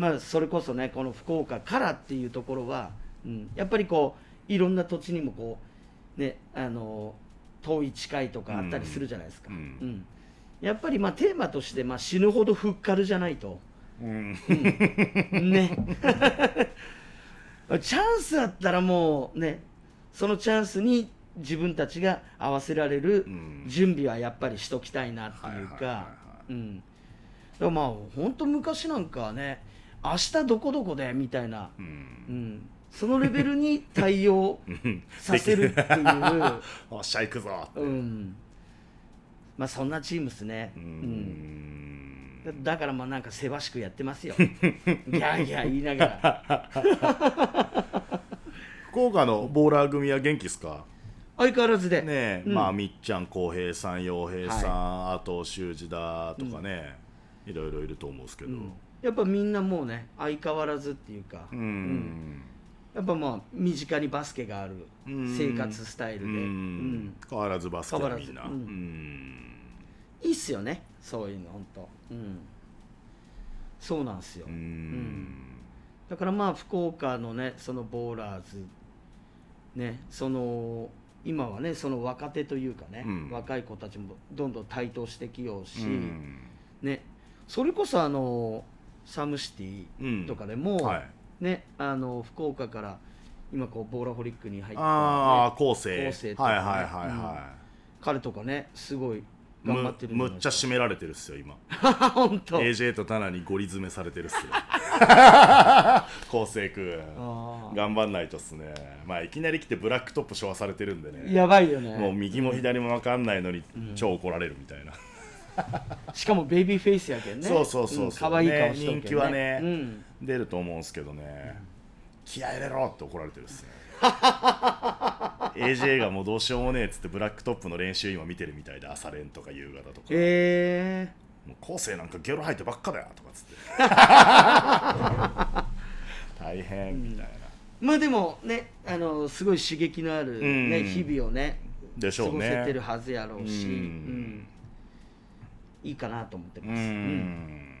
C: まあそれこそねこの福岡からっていうところは、うん、やっぱりこういろんな土地にもこうねあの遠い近いとかあったりするじゃないですか。
B: うん
C: うん。やっぱりまあテーマとしてまあ死ぬほどふっかるじゃないと。
B: うん。
C: ね。チャンスあったらもうねそのチャンスに自分たちが合わせられる
B: うん。
C: 準備はやっぱりしときたいなっていうか。
B: は
C: うん。だからまあ本当昔なんかはね明日どこどこで？みたいな、
B: う
C: うん。ん、そのレベルに対応
B: うん。
C: させるっていう、
B: おっしゃ行くぞって。
C: うん、まあそんなチームですね、
B: う
C: うん。
B: ん。
C: だだからまあなんかせわしくやってますよ。ギャーギャー言いながら。
B: 福岡のボーラー組は元気ですか？
C: 相変わらずで、
B: ねえ、
C: うん。
B: まあみっちゃん浩平さん洋平さん、あと修二だとかね、いろいろいると思うんですけど。
C: うんやっぱみんなもうね相変わらずっていうか、
B: うん。
C: やっぱまあ身近にバスケがある
B: うん
C: 生活スタイルで、
B: うん。
C: うん。
B: 変わらずバスケ
C: 変わらず
B: みんな、
C: うん
B: うん。
C: いいっすよねそういうの本当うん。そうなんですよ、
B: うん。
C: だからまあ福岡のねそのボーラーズねその今はねその若手というかね、
B: うん。
C: 若い子たちもどんどん台頭してきようし、
B: うん。
C: ね。それこそあのサムシティとかでも、
B: はい。
C: ねあの福岡から今こうボーラホリックに入った、
B: ああ
C: ね、
B: 構成
C: 構成とかね
B: はいはいはいは
C: 彼とかねすごい
B: い、
C: 頑張ってる
B: むむっちゃ締められてるっすよ今。
C: 本当。
B: AJ とタナにゴリ詰めされてるっすよ。昴生君
C: あ
B: 頑張んないとっすね。まあいきなり来てブラックトップしょわされてるんでね。
C: やばいよね。
B: もう右も左も分かんないのに超怒られるみたいな、
C: しかもベイビーフェイスやけんね。
B: そうそうそう
C: う。ん
B: そう、
C: 可愛い顔
B: ね
C: しとるけん
B: 人気はね、
C: うん。
B: 出ると思うんですけどね。気合い入れろって怒られてるっすね。AJ がもうどうしようもねえっつってブラックトップの練習今見てるみたいで朝練とか夕方とか、
C: え
B: もう昴生なんかゲロ吐いてばっかだよとかっつって。大変みたいな、
C: ー、まあでもねあのすごい刺激のある、ね
B: うん。
C: 日々をね
B: でしょうね。
C: 過ごせてるはずやろうし、
B: うん。
C: うんいいかなと思ってます、うん。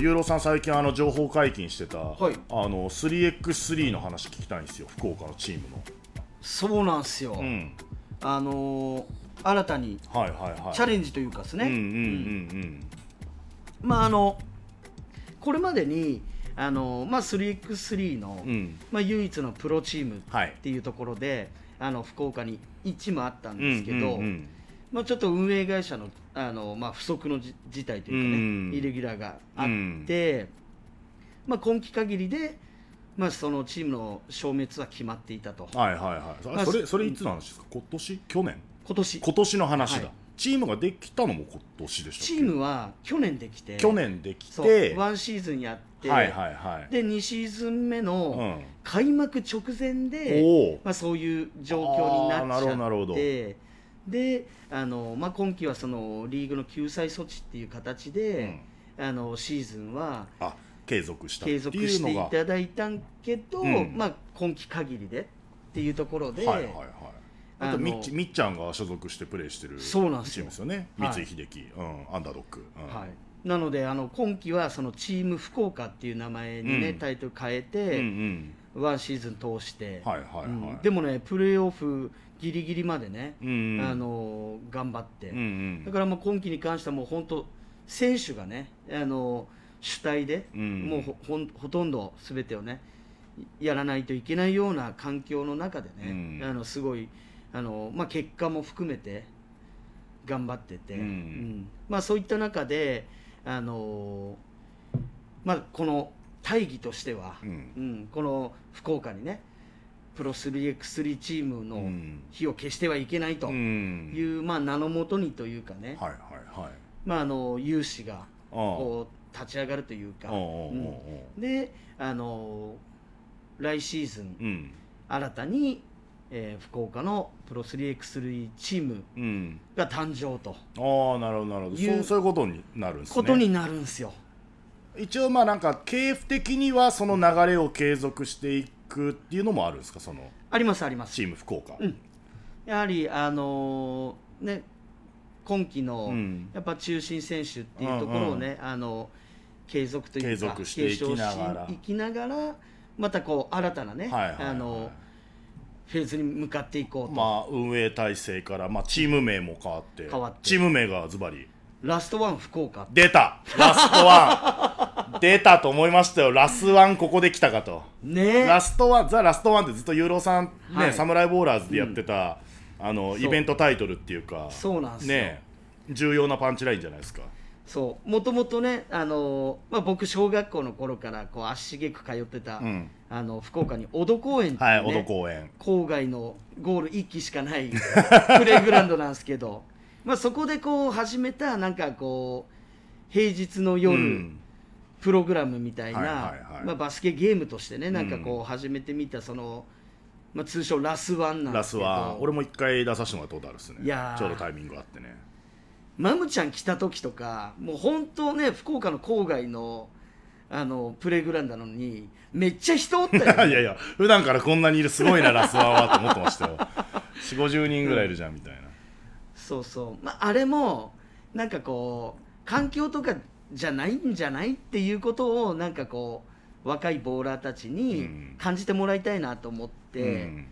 B: ユーロさん最近あの情報解禁してた、
C: はい。
B: あの 3x3 の話聞きたいんですよ。福岡のチームの。
C: そうなんすよ、
B: うん。
C: あのー新たに
B: はいはいはい。
C: チャレンジというかですね、まああのこれまでにあの、まあ、3x3 の、
B: うんうん。
C: まあ、唯一のプロチーム
B: はい。
C: っていうところで、あの福岡に1チームあったん
B: うん
C: ですけど、まあ、ちょっと運営会社のあの、まあ、不測のじ事態というかね、
B: うん。
C: イレギュラーがあって、まあ、今季限りで、まあ、そのチームの消滅は決まっていたと。
B: はいはいはい。
C: まあ
B: それそれいつの話ですか？今年？去年？
C: 今年。
B: 今年の話だ、
C: はい。
B: チームができたのも今年でしたっけ？
C: チームは去年できて。
B: 去年でき
C: そう。
B: て
C: ワンシーズンやって、
B: はいはいはい。
C: で2シーズン目
B: う
C: の
B: ん。
C: 開幕直前で、
B: おお
C: まあ、そういう状況になっち
B: あーなるほどなるほど。
C: ゃってであの、まあ、今季はそのリーグの救済措置っていう形で、あのシーズンは
B: あ継続した
C: 継続していただいたんけど、
B: うん。
C: まあ、今季限りでっていうところで、
B: はいはいはい。あとみっちみっちゃんが所属してプレーしてるチ
C: そうなんですよ。
B: ームですよね。
C: はい。
B: 三井秀樹、うん、アンダードック、うん。
C: はい、なのであの今季はそのチーム福岡っていう名前にね、
B: うん。
C: タイトル変え
B: うん
C: て、
B: うん。
C: ワンシーズン通して、
B: はいはいはい、
C: うん。でもねプレーオフギリギリまでね、
B: うん
C: あの頑張って、
B: うんうん。
C: だからもう今季に関してはもう本当選手がねあの主体で、
B: うん
C: もうほほんほとんど全てをねやらないといけないような環境の中でね、
B: うん。
C: あのすごいあの、まあ、結果も含めて頑張ってて、
B: うん。
C: まあ、そういった中であの、まあ、この大義としては、
B: うん。
C: うんこの福岡にねプロ 3x3 チーム
B: う
C: の
B: ん。
C: 火を消してはいけないと
B: うん。
C: いう、まあ、名のもとにというかね、
B: はいはいはい。
C: まあ、あの有志が
B: ああ。
C: こう立ち上がるというか、
B: おうおうおう
C: うん。
B: お
C: であの来シーズン
B: ううん。
C: 新たに、えー福岡のプロ 3x3 チーム
B: うん。
C: が誕生と。
B: ああなるほどなるほど。そうそういうことになるんですね。
C: ことになるんですよ。
B: 一応まあなんか経営的にはその流れを継続していくっていうのもあるんですかその
C: ありますあります
B: チ。ーム福岡、
C: うんやはりあのーね今季のやっぱ中心選手っていうところをね、あの継続というか
B: 継続していきながら
C: しいきながらまたこう新たなね、
B: はいはいはい
C: あのフェーズに向かっていこうと、
B: まあ運営体制から、まあ、チーム名も変わって
C: 変わって
B: チーム名がズバリ
C: ラストワン福岡。
B: 出た。ラストワン。出たと思いましたよ。ラスワンここで来たかと。
C: ね。
B: ラストワンザ・ラストワンってずっとユーロさんね、
C: はい。
B: サムライボーラーズでやってた、あの
C: そう
B: イベントタイトルっていうか
C: そうなんですよ。
B: ね重要なパンチラインじゃないですか。
C: そう。もともとねあの、まあ、僕小学校の頃からこう足しげく通ってた、
B: うん。
C: あの福岡に小戸公園って
B: はいいう
C: ね、
B: 小戸公園。
C: 郊外のゴール1機しかないプレーグラウンドなんですけど、まあ、そこでこう始めたなんかこう平日の夜、
B: うん。
C: プログラムみたいな、
B: はいはいはい。
C: まあ、バスケゲームとしてねなんかこう始めてみたその、まあ、通称ラスワンなんで
B: ラ
C: すけど。
B: スは俺も一回出させてもらったことあるっすね。ちょうどタイミングがあってね。
C: マムちゃん来た時とかもう本当ね福岡の郊外のあのプレイグラウンドなのにめっちゃ人おったよ、ね、
B: いやいや普段からこんなにいるすごいなラスワンはと思ってましたよ。4 5 0人ぐらいいるじゃんみたいな、
C: そうそう、まあ、あれもなんかこう環境とかじゃないんじゃないっていうことをなんかこう若いボーラーたち
B: う
C: に
B: ん。
C: 感じてもらいたいなと思って、
B: うん。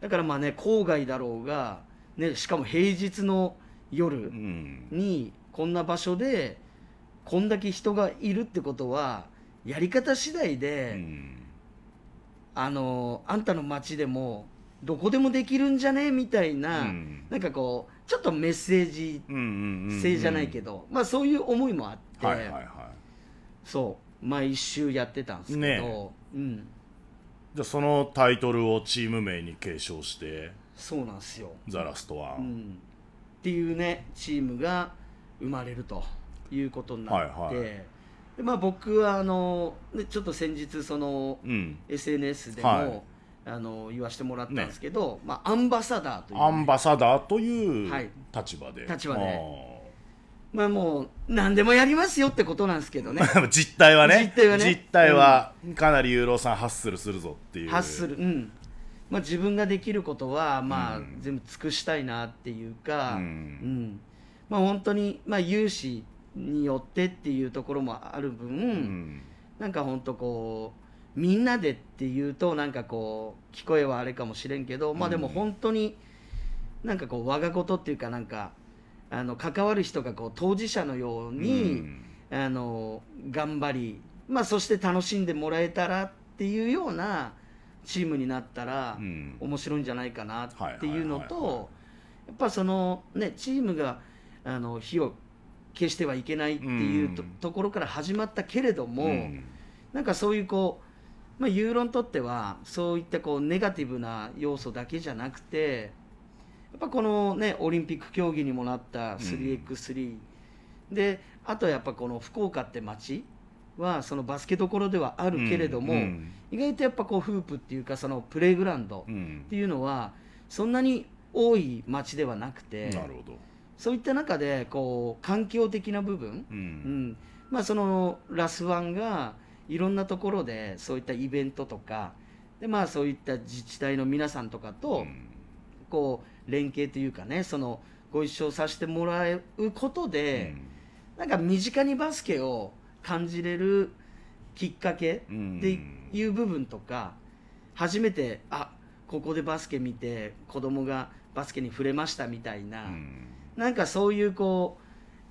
C: だからまあね郊外だろうが、ね、しかも平日の夜
B: うん。
C: にこんな場所でこんだけ人がいるってことはやり方次第で、
B: うん。
C: あのあんたの街でもどこでもできるんじゃね？みたいな、
B: うん。
C: なんかこうちょっとメッセージ
B: うんうんうん
C: 性じゃないけど、まあそういう思いもあって、
B: はいはいはい。
C: そう毎週やってたんですけど、
B: ね
C: うん、
B: じゃあそのタイトルをチーム名に継承して
C: そうなんですよ、「
B: ザ・ラストワン」
C: うん、っていうねチームが生まれるということになって、
B: はいはい。
C: でまあ、僕はあのねちょっと先日その
B: うん、
C: SNS でも、
B: はい
C: あの言わせてもらったんですけど、まあ、アンバサダーという、
B: アンバサダーという
C: はい。
B: 立場で、
C: 立場で。まあもう何でもやりますよってことなんですけどね。
B: 実態はね。
C: 実態はね。
B: 実態はかなりユーロさんハッスルするぞっていう。
C: 発する、うん。まあ、自分ができることは、まあ
B: うん。
C: 全部尽くしたいなっていうか、
B: うん。
C: うん。まあ、本当に、まあ、有志によってっていうところもある分、
B: うん。
C: なんか本当こうみんなでっていうとなんかこう聞こえはあれかもしれんけど、まあでも本当になんかこう我が事っていうかなんかあの関わる人がこう当事者のように、
B: うん。
C: あの頑張り、まあ、そして楽しんでもらえたらっていうようなチームになったら
B: うん。
C: 面白いんじゃないかなっていうのとやっぱそのねチームがあの火を消してはいけないっていうと,、ころから始まったけれども、
B: うん。
C: なんかそういうこう、まあ、ユーロにとってはそういったこうネガティブな要素だけじゃなくてやっぱこのねオリンピック競技にもなった 3x3、であとやっぱこの福岡って街はそのバスケどころではあるけれども、
B: うん。
C: 意外とやっぱこうフープっていうかそのプレイグラウンド
B: うん
C: っていうのはそんなに多い街ではなくて
B: なるほど、
C: そういった中でこう環境的な部分、
B: う
C: うんん。まあ、そのラスワンがいろんなところでそういったイベントとかで、まあ、そういった自治体の皆さんとかとこう連携というかねそのご一緒させてもらうことで、なんか身近にバスケを感じれるきっかけ
B: うん。
C: っていう部分とか初めてあここでバスケ見て子供がバスケに触れましたみたいな、
B: うん。
C: なんかそういうこ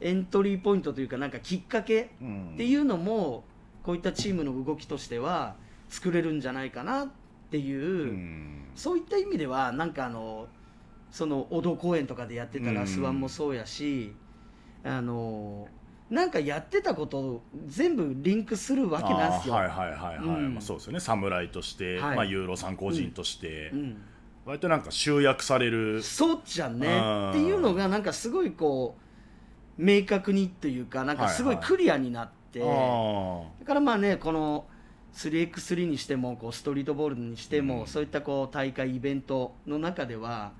C: うエントリーポイントというかなんかきっかけ
B: うん
C: っていうのもこういったチームの動きとしては作れるんじゃないかなっていう、
B: うん。
C: そういった意味ではなんかあのそのお堂公園とかでやってたラスワンもそうやし、あのなんかやってたことを全部リンクするわけなんですよ。
B: はいはいはいはい、
C: うん。
B: まあ、そうですよね。侍として、
C: はい。
B: まあ、ユーロさん個人として、
C: うん。
B: 割となんか集約される。
C: そうじゃんね。
B: うん。
C: っていうのがなんかすごいこう明確にというかなんかすごいクリアになって、
B: あー
C: だからまあねこの 3x3 にしてもこうストリートボールにしても、
B: うん。
C: そういったこう大会イベントの中では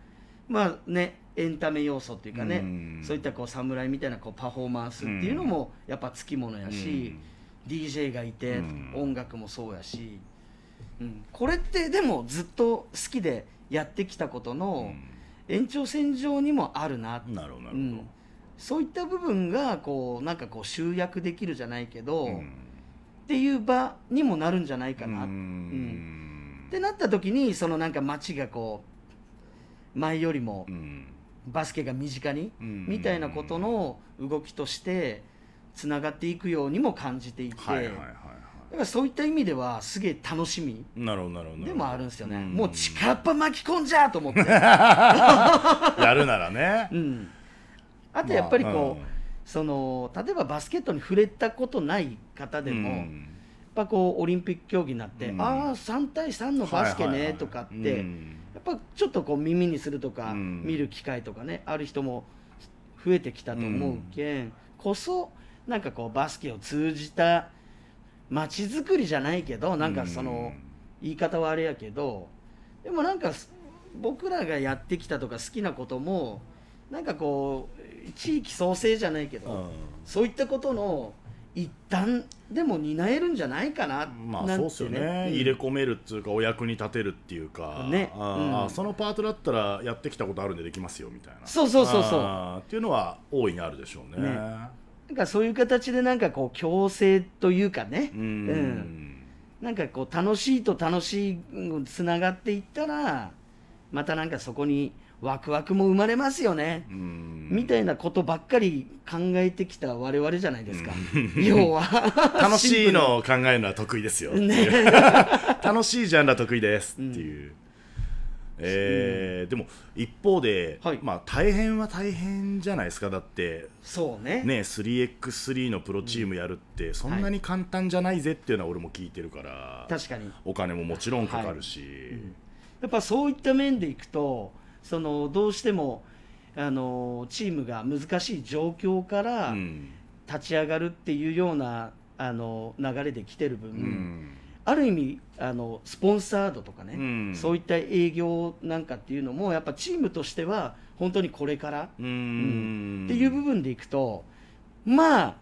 C: まあねエンタメ要素っていうかね、
B: うん。
C: そういったこう侍みたいなこうパフォーマンスっていうのもやっぱつきものやし、DJ がいて、
B: うん。
C: 音楽もそうやし、うん、これってでもずっと好きでやってきたことの延長線上にもあるな
B: うんなるほどなるほど、
C: うん、そういった部分がこうなんかこう集約できるじゃないけど、
B: うん。
C: っていう場にもなるんじゃないかな、
B: う
C: うん。ってなった時にそのなんか街がこう前よりも
B: うん。
C: バスケが身近に、
B: うん。
C: みたいなことの動きとしてつながっていくようにも感じていて、
B: はいはいはいは
C: だからそういった意味ではすげえ楽しみ
B: いなるほどなるほど。
C: でもあるんですよね、
B: ん。
C: もう力っぱ巻き込んじゃうと思って、
B: やるならね。
C: うん、あとやっぱりこう、
B: まあうん。
C: その例えばバスケットに触れたことない方でも、やっ
B: うん
C: ぱこうオリンピック競技になって、
B: うん。
C: ああ3対3のバスケねとかって、
B: うん
C: やっぱちょっとこう耳にするとか、
B: うん。
C: 見る機会とかねある人も増えてきたと思うけん、こそなんかこうバスケを通じた街づくりじゃないけどなんかその言い方はあれやけどでもなんかす僕らがやってきたとか好きなこともなんかこう地域創生じゃないけど、
B: うん。
C: そういったことの一端でも担えるんじゃないかな
B: まあ
C: なんて
B: そうっすよね、
C: うん。
B: 入れ込めるっていうかお役に立てるっていうか、
C: ね。
B: あー
C: うん。
B: あそのパートだったらやってきたことあるんでできますよみたいな。
C: そうそうそうそう。
B: っていうのは大いにあるでしょうね。
C: ね。なんかそういう形でなんかこう共生というかね、
B: うん。
C: うん。なんかこう楽しいと楽しいつながっていったらまたなんかそこにワクワクも生まれますよね、
B: うん。
C: みたいなことばっかり考えてきた我々じゃないですか、要は。
B: 楽しいのを考えるのは得意ですよ、
C: ね。
B: 楽しいジャンルは得意ですっていう、えーでも一方で、
C: はい。
B: まあ大変は大変じゃないですか。だって
C: そうね。
B: ね 3x3 のプロチームやるってそんなに簡単じゃないぜっていうのは俺も聞いてるから、
C: 確かに。
B: お金ももちろんかかるし、
C: やっぱそういった面でいくとそのどうしてもあのチームが難しい状況から
B: うん。
C: 立ち上がるっていうようなあの流れで来てる分、
B: うん。
C: ある意味あのスポンサードとかね、
B: うん。
C: そういった営業なんかっていうのもやっぱチームとしては本当にこれから、
B: う
C: うんっていう部分でいくとまあ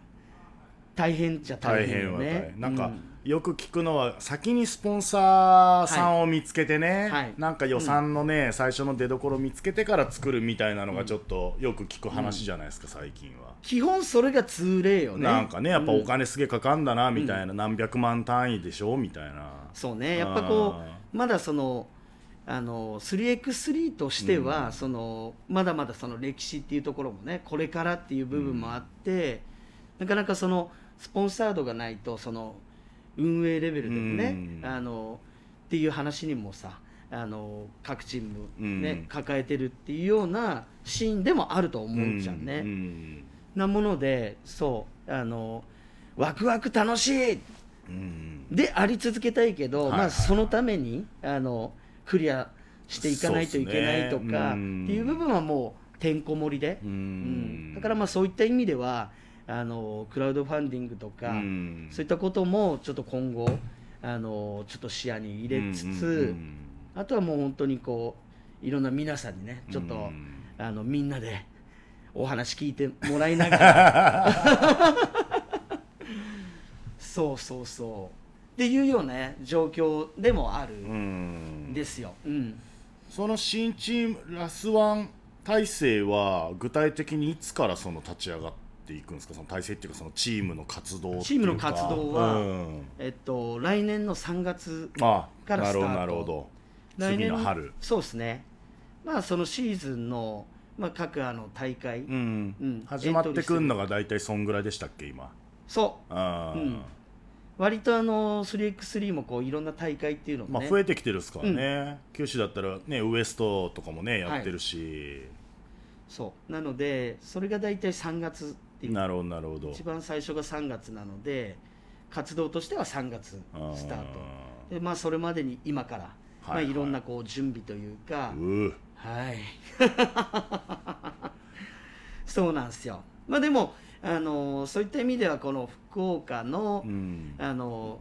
C: 大変じゃ大
B: 大変
C: よね
B: 変。なんか、
C: うん
B: よく聞くのは先にスポンサーさんを見つけてね、
C: はい。
B: なんか予算のね、最初の出どころ見つけてから作るみたいなのがちょっとよく聞く話じゃないですか、最近は。
C: 基本それが通例よね。
B: なんかねやっぱ
C: うん。
B: お金すげえかかんだなみたいな、何百万単位でしょみたいな。
C: そうね。やっぱこ
B: あ
C: うまだそのあの 3x3 としては、そのまだまだその歴史っていうところもねこれからっていう部分もあって、なかなかそのスポンサードがないとその運営レベルでもね、
B: うん。
C: あのっていう話にもさあの各チームね、
B: うん。
C: 抱えてるっていうようなシーンでもあると思うじゃんね。
B: うん。
C: なものでそうあのワクワク楽しい
B: うん。
C: であり続けたいけど、
B: はいはい
C: まあ、そのためにあのクリアしていかないといけないとか、
B: うん。
C: っていう部分はもうてんこ盛りで、だからまあそういった意味ではあのクラウドファンディングとか、
B: うん。
C: そういったこともちょっと今後あのちょっと視野に入れつつ、
B: うんうん
C: あとはもう本当にこういろんな皆さんにねちょっと、
B: うん。
C: あのみんなでお話聞いてもらいながら。そうそうそう。っていうようなね状況でもある
B: うん
C: ん。ですよ。うん。
B: その新チームラスワン体制は具体的にいつからその立ち上がっていくんですか？その体制っていうかそのチームの活動
C: チームの活動は
B: うん。
C: えっと、来年の3月
B: あ
C: からスタート。
B: なるほど
C: 来年
B: の春。
C: そうですね。まあそのシーズンの、まあ、各あの大会、
B: うん、
C: うん。
B: 始まってくんのが大体そんぐらいでしたっけ今？
C: そう。
B: あー、
C: うん。割とあの 3x3 もこういろんな大会っていうのも
B: まあ
C: ね、
B: 増えてきてるっすからね、九州だったらねウエストとかもね
C: はい
B: やってるし、
C: そう。なのでそれが大体3月っていう。
B: なるほどなるほど。
C: 一番最初が3月なので活動としては3月スタート。でまあそれまでに今から、
B: はいはい。
C: まあ、いろんなこう準備というかはい。そうなんですよ。まあでもあのそういった意味ではこの福岡の、
B: うん。
C: あの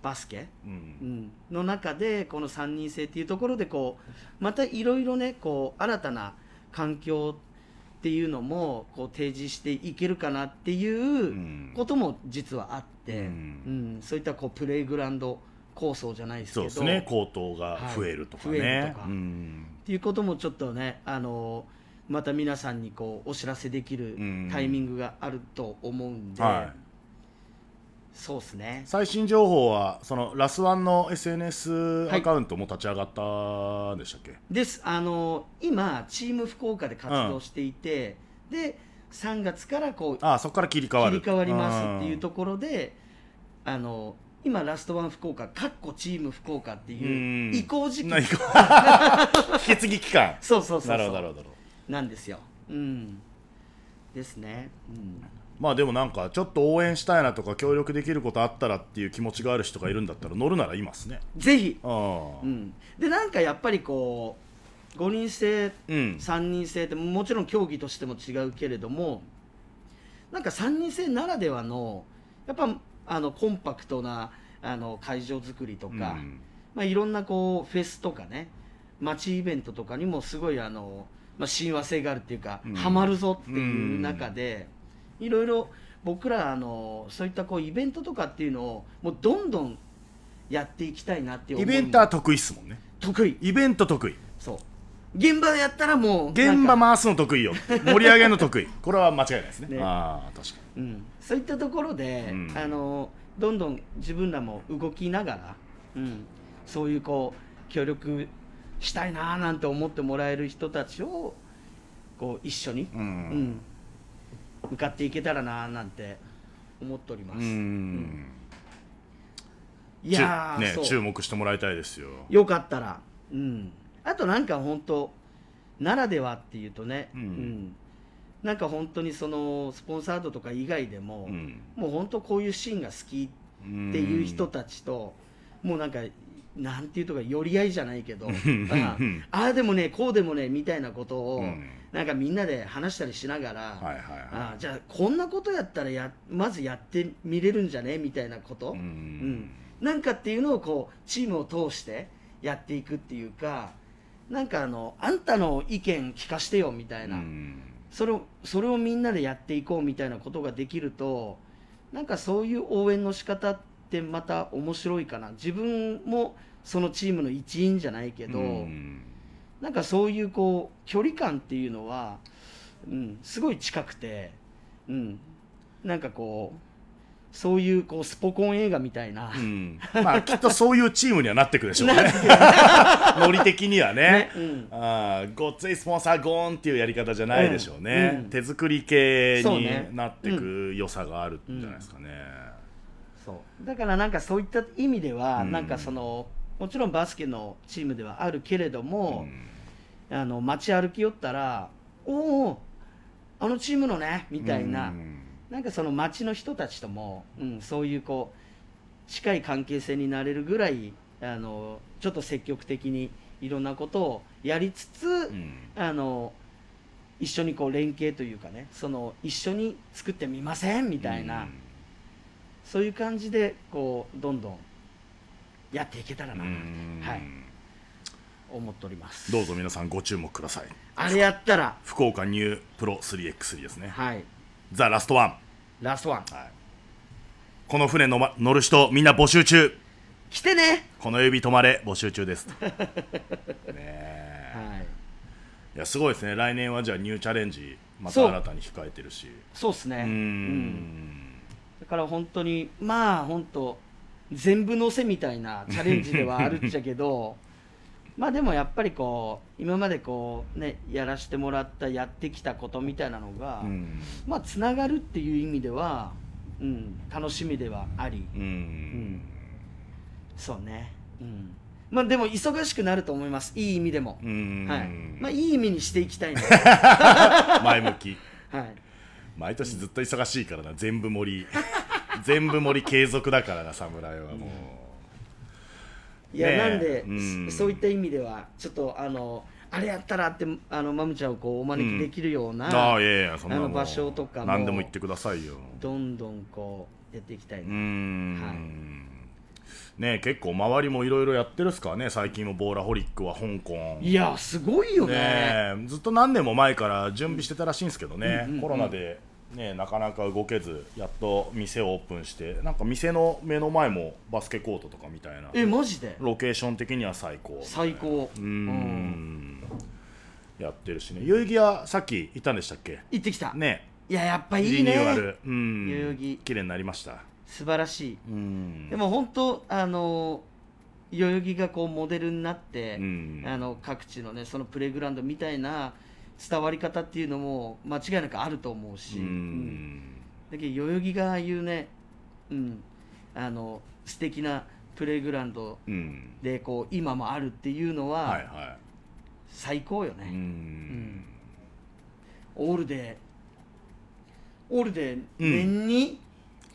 C: バスケ、
B: う
C: うん。ん、の中でこの3人制っていうところでこうまたいろいろねこう新たな環境っていうのもこう提示していけるかなっていう
B: ん。
C: ことも実はあって、
B: う
C: うんん。そういったこうプレイグラウンド構想じゃないですけど
B: そうですね。高騰が増えるとかね、
C: はい。増えるとか。
B: うん。
C: っていうこともちょっとねあのまた皆さんにこうお知らせできる
B: うん。
C: タイミングがあると思うんで、
B: はい
C: そうですね。
B: 最新情報はそのラスワンの SNS
C: はい。
B: アカウントも立ち上がったんでしたっけ、
C: です。あの今チーム福岡で活動していて、で3月からこう
B: ああそこから切り替わる。
C: 切り替わりますっていうところであの今ラストワン福岡かっこチーム福岡っていう
B: うん。
C: 移行時期。
B: な 引き継ぎ期間。
C: そうそうそうそう。
B: なるほどなるほど。
C: なんですよ。うん。ですね、うん、
B: まあでもなんかちょっと応援したいなとか協力できることあったらっていう気持ちがある人がいるんだったら乗るならいますね。
C: ぜひ、うん、でなんかやっぱりこう5人制
B: うん。
C: 3人制ってもちろん競技としても違うけれどもなんか3人制ならではのやっぱあのコンパクトなあの会場作りとか、
B: うん。
C: まあ、いろんなこうフェスとかね街イベントとかにもすごいあの、まあ、親和性があるっていうか、
B: うん。
C: ハマるぞっていう中で、いろいろ僕らあのそういったこうイベントとかっていうのをもうどんどんやっていきたいなっていう
B: イベントは得意っすもんね。
C: 得意。
B: イベント得意。
C: そう。現場でやったらもう
B: 現場回すの得意よ。盛り上げるの得意。これは間違いないですね。
C: ね。
B: ああ確か
C: うん、そういったところで、
B: うん。
C: あのどんどん自分らも動きながら、うん、そういうこう協力したいなーなんて思ってもらえる人たちをこう一緒に、
B: にう
C: うんん向かっていけたらなーなんて思っております。
B: うん。
C: いや
B: ね注目してもらいたいですよ。
C: よかったら、うん、あとなんか本当ならではっていうとね、
B: うん。
C: なんか本当にそのスポンサードとか以外でも、
B: うん。
C: もう本当こういうシーンが好きっていう人たちと、もうなんかなんていうとか寄り合いじゃないけど。ああでもねこうでもねみたいなことを、
B: うん
C: なんかみんなで話したりしながら、
B: はいはいはい。
C: あじゃあこんなことやったらやまずやってみれるんじゃね？みたいなこと、
B: うん
C: うんなんかっていうのをこうチームを通してやっていくっていうかなんかあのあんたの意見聞かしてよみたいな、
B: うん。
C: それをそれをみんなでやっていこうみたいなことができるとなんかそういう応援の仕方ってまた面白いかな。自分もそのチームの一員じゃないけど、
B: うん
C: なんかそういうこう距離感っていうのは、うん、すごい近くて、うん、なんかこうそういうこうスポコン映画みたいな、
B: うん。まあきっとそういうチームにはなってくでしょうね。ノリ的にはね。
C: ねうん。
B: あーごっついスポンサーゴーンっていうやり方じゃないでしょうね、
C: うん。うん。
B: 手作り系になってく良さがあるんじゃないですかね、
C: そうだからなんかそういった意味では、
B: うん。
C: なんかそのもちろんバスケのチームではあるけれども、あの街歩き寄ったら「おおあのチームのね」みたいな、
B: うん。
C: なんかその街の人たちとも、うん、そういうこう近い関係性になれるぐらいあのちょっと積極的にいろんなことをやりつつ、
B: うん。
C: あの一緒にこう連携というかねその一緒に作ってみませんみたいな、そういう感じでこうどんどんやっていけたらな、
B: うん。
C: はい、思っております。
B: どうぞ皆さんご注目ください。
C: あれやったら
B: 福岡ニュープロ 3x3 ですね。
C: はい。
B: ザ・ラストワン、
C: ラストワン。
B: はい、この船の、ま、乗る人みんな募集中。
C: 来てね。
B: この指止まれ募集中です。ねえ。
C: はい。
B: いやすごいですね。来年はじゃあニューチャレンジまた新たに控えてるし。
C: そうっすね。
B: う
C: ん。だから本当にまあ本当全部乗せみたいなチャレンジではあるっちゃけど まあでもやっぱりこう今までこうねやらせてもらったやってきたことみたいなのが、
B: うん。
C: まあつながるっていう意味では、うん、楽しみではあり、
B: うん。
C: ん。そうね、うん、まあでも忙しくなると思います。いい意味でも、
B: うん。
C: はい。まあいい意味にしていきたい
B: 前向き。
C: はい、
B: 毎年ずっと忙しいからな。全部盛り。全部盛り継続だからな侍はも
C: いや、
B: ねえ。
C: なんで、
B: うん。
C: そそういった意味ではちょっとあのあれやったらってあのマムちゃんをこうお招きできるよう
B: う、
C: な、
B: ああいやいやそんな
C: の場所とかも
B: 何でも言ってくださいよ。
C: どんどんこうやっていきたいうな、
B: ん、
C: はい。
B: ね結構周りもいろいろやってるっすからね。最近もボーラホリックは香港。
C: いやすごいよね。
B: ねずっと何年も前から準備してたらしいんですけどね、
C: うんうんうん。
B: コロナで、ね、なかなか動けずやっと店をオープンしてなんか店の目の前もバスケコートとかみたいな
C: えマジで？
B: ロケーション的には最高。
C: 最高。
B: うーん。やってるしね。代々木はさっき行ったんでしたっけ？
C: 行ってきた、
B: ね。
C: いややっぱい
B: リ
C: いね。
B: ニューアル。うん。
C: 代々木。
B: 綺麗になりました。
C: 素晴らしい。
B: うん。
C: でも本当あの代々木がこうモデルになって、
B: うん。
C: あの各地のねそのプレイグラウンドみたいな伝わり方っていうのも間違いなくあると思うし、
B: う
C: うん。
B: ん
C: だけど代々木がああいうね、うん、あの素敵なプレイグラウンド
B: うん。
C: でこう今もあるっていうのは
B: はいは
C: 最高よ
B: い、う
C: ね、
B: ん。
C: オールでオールで年に、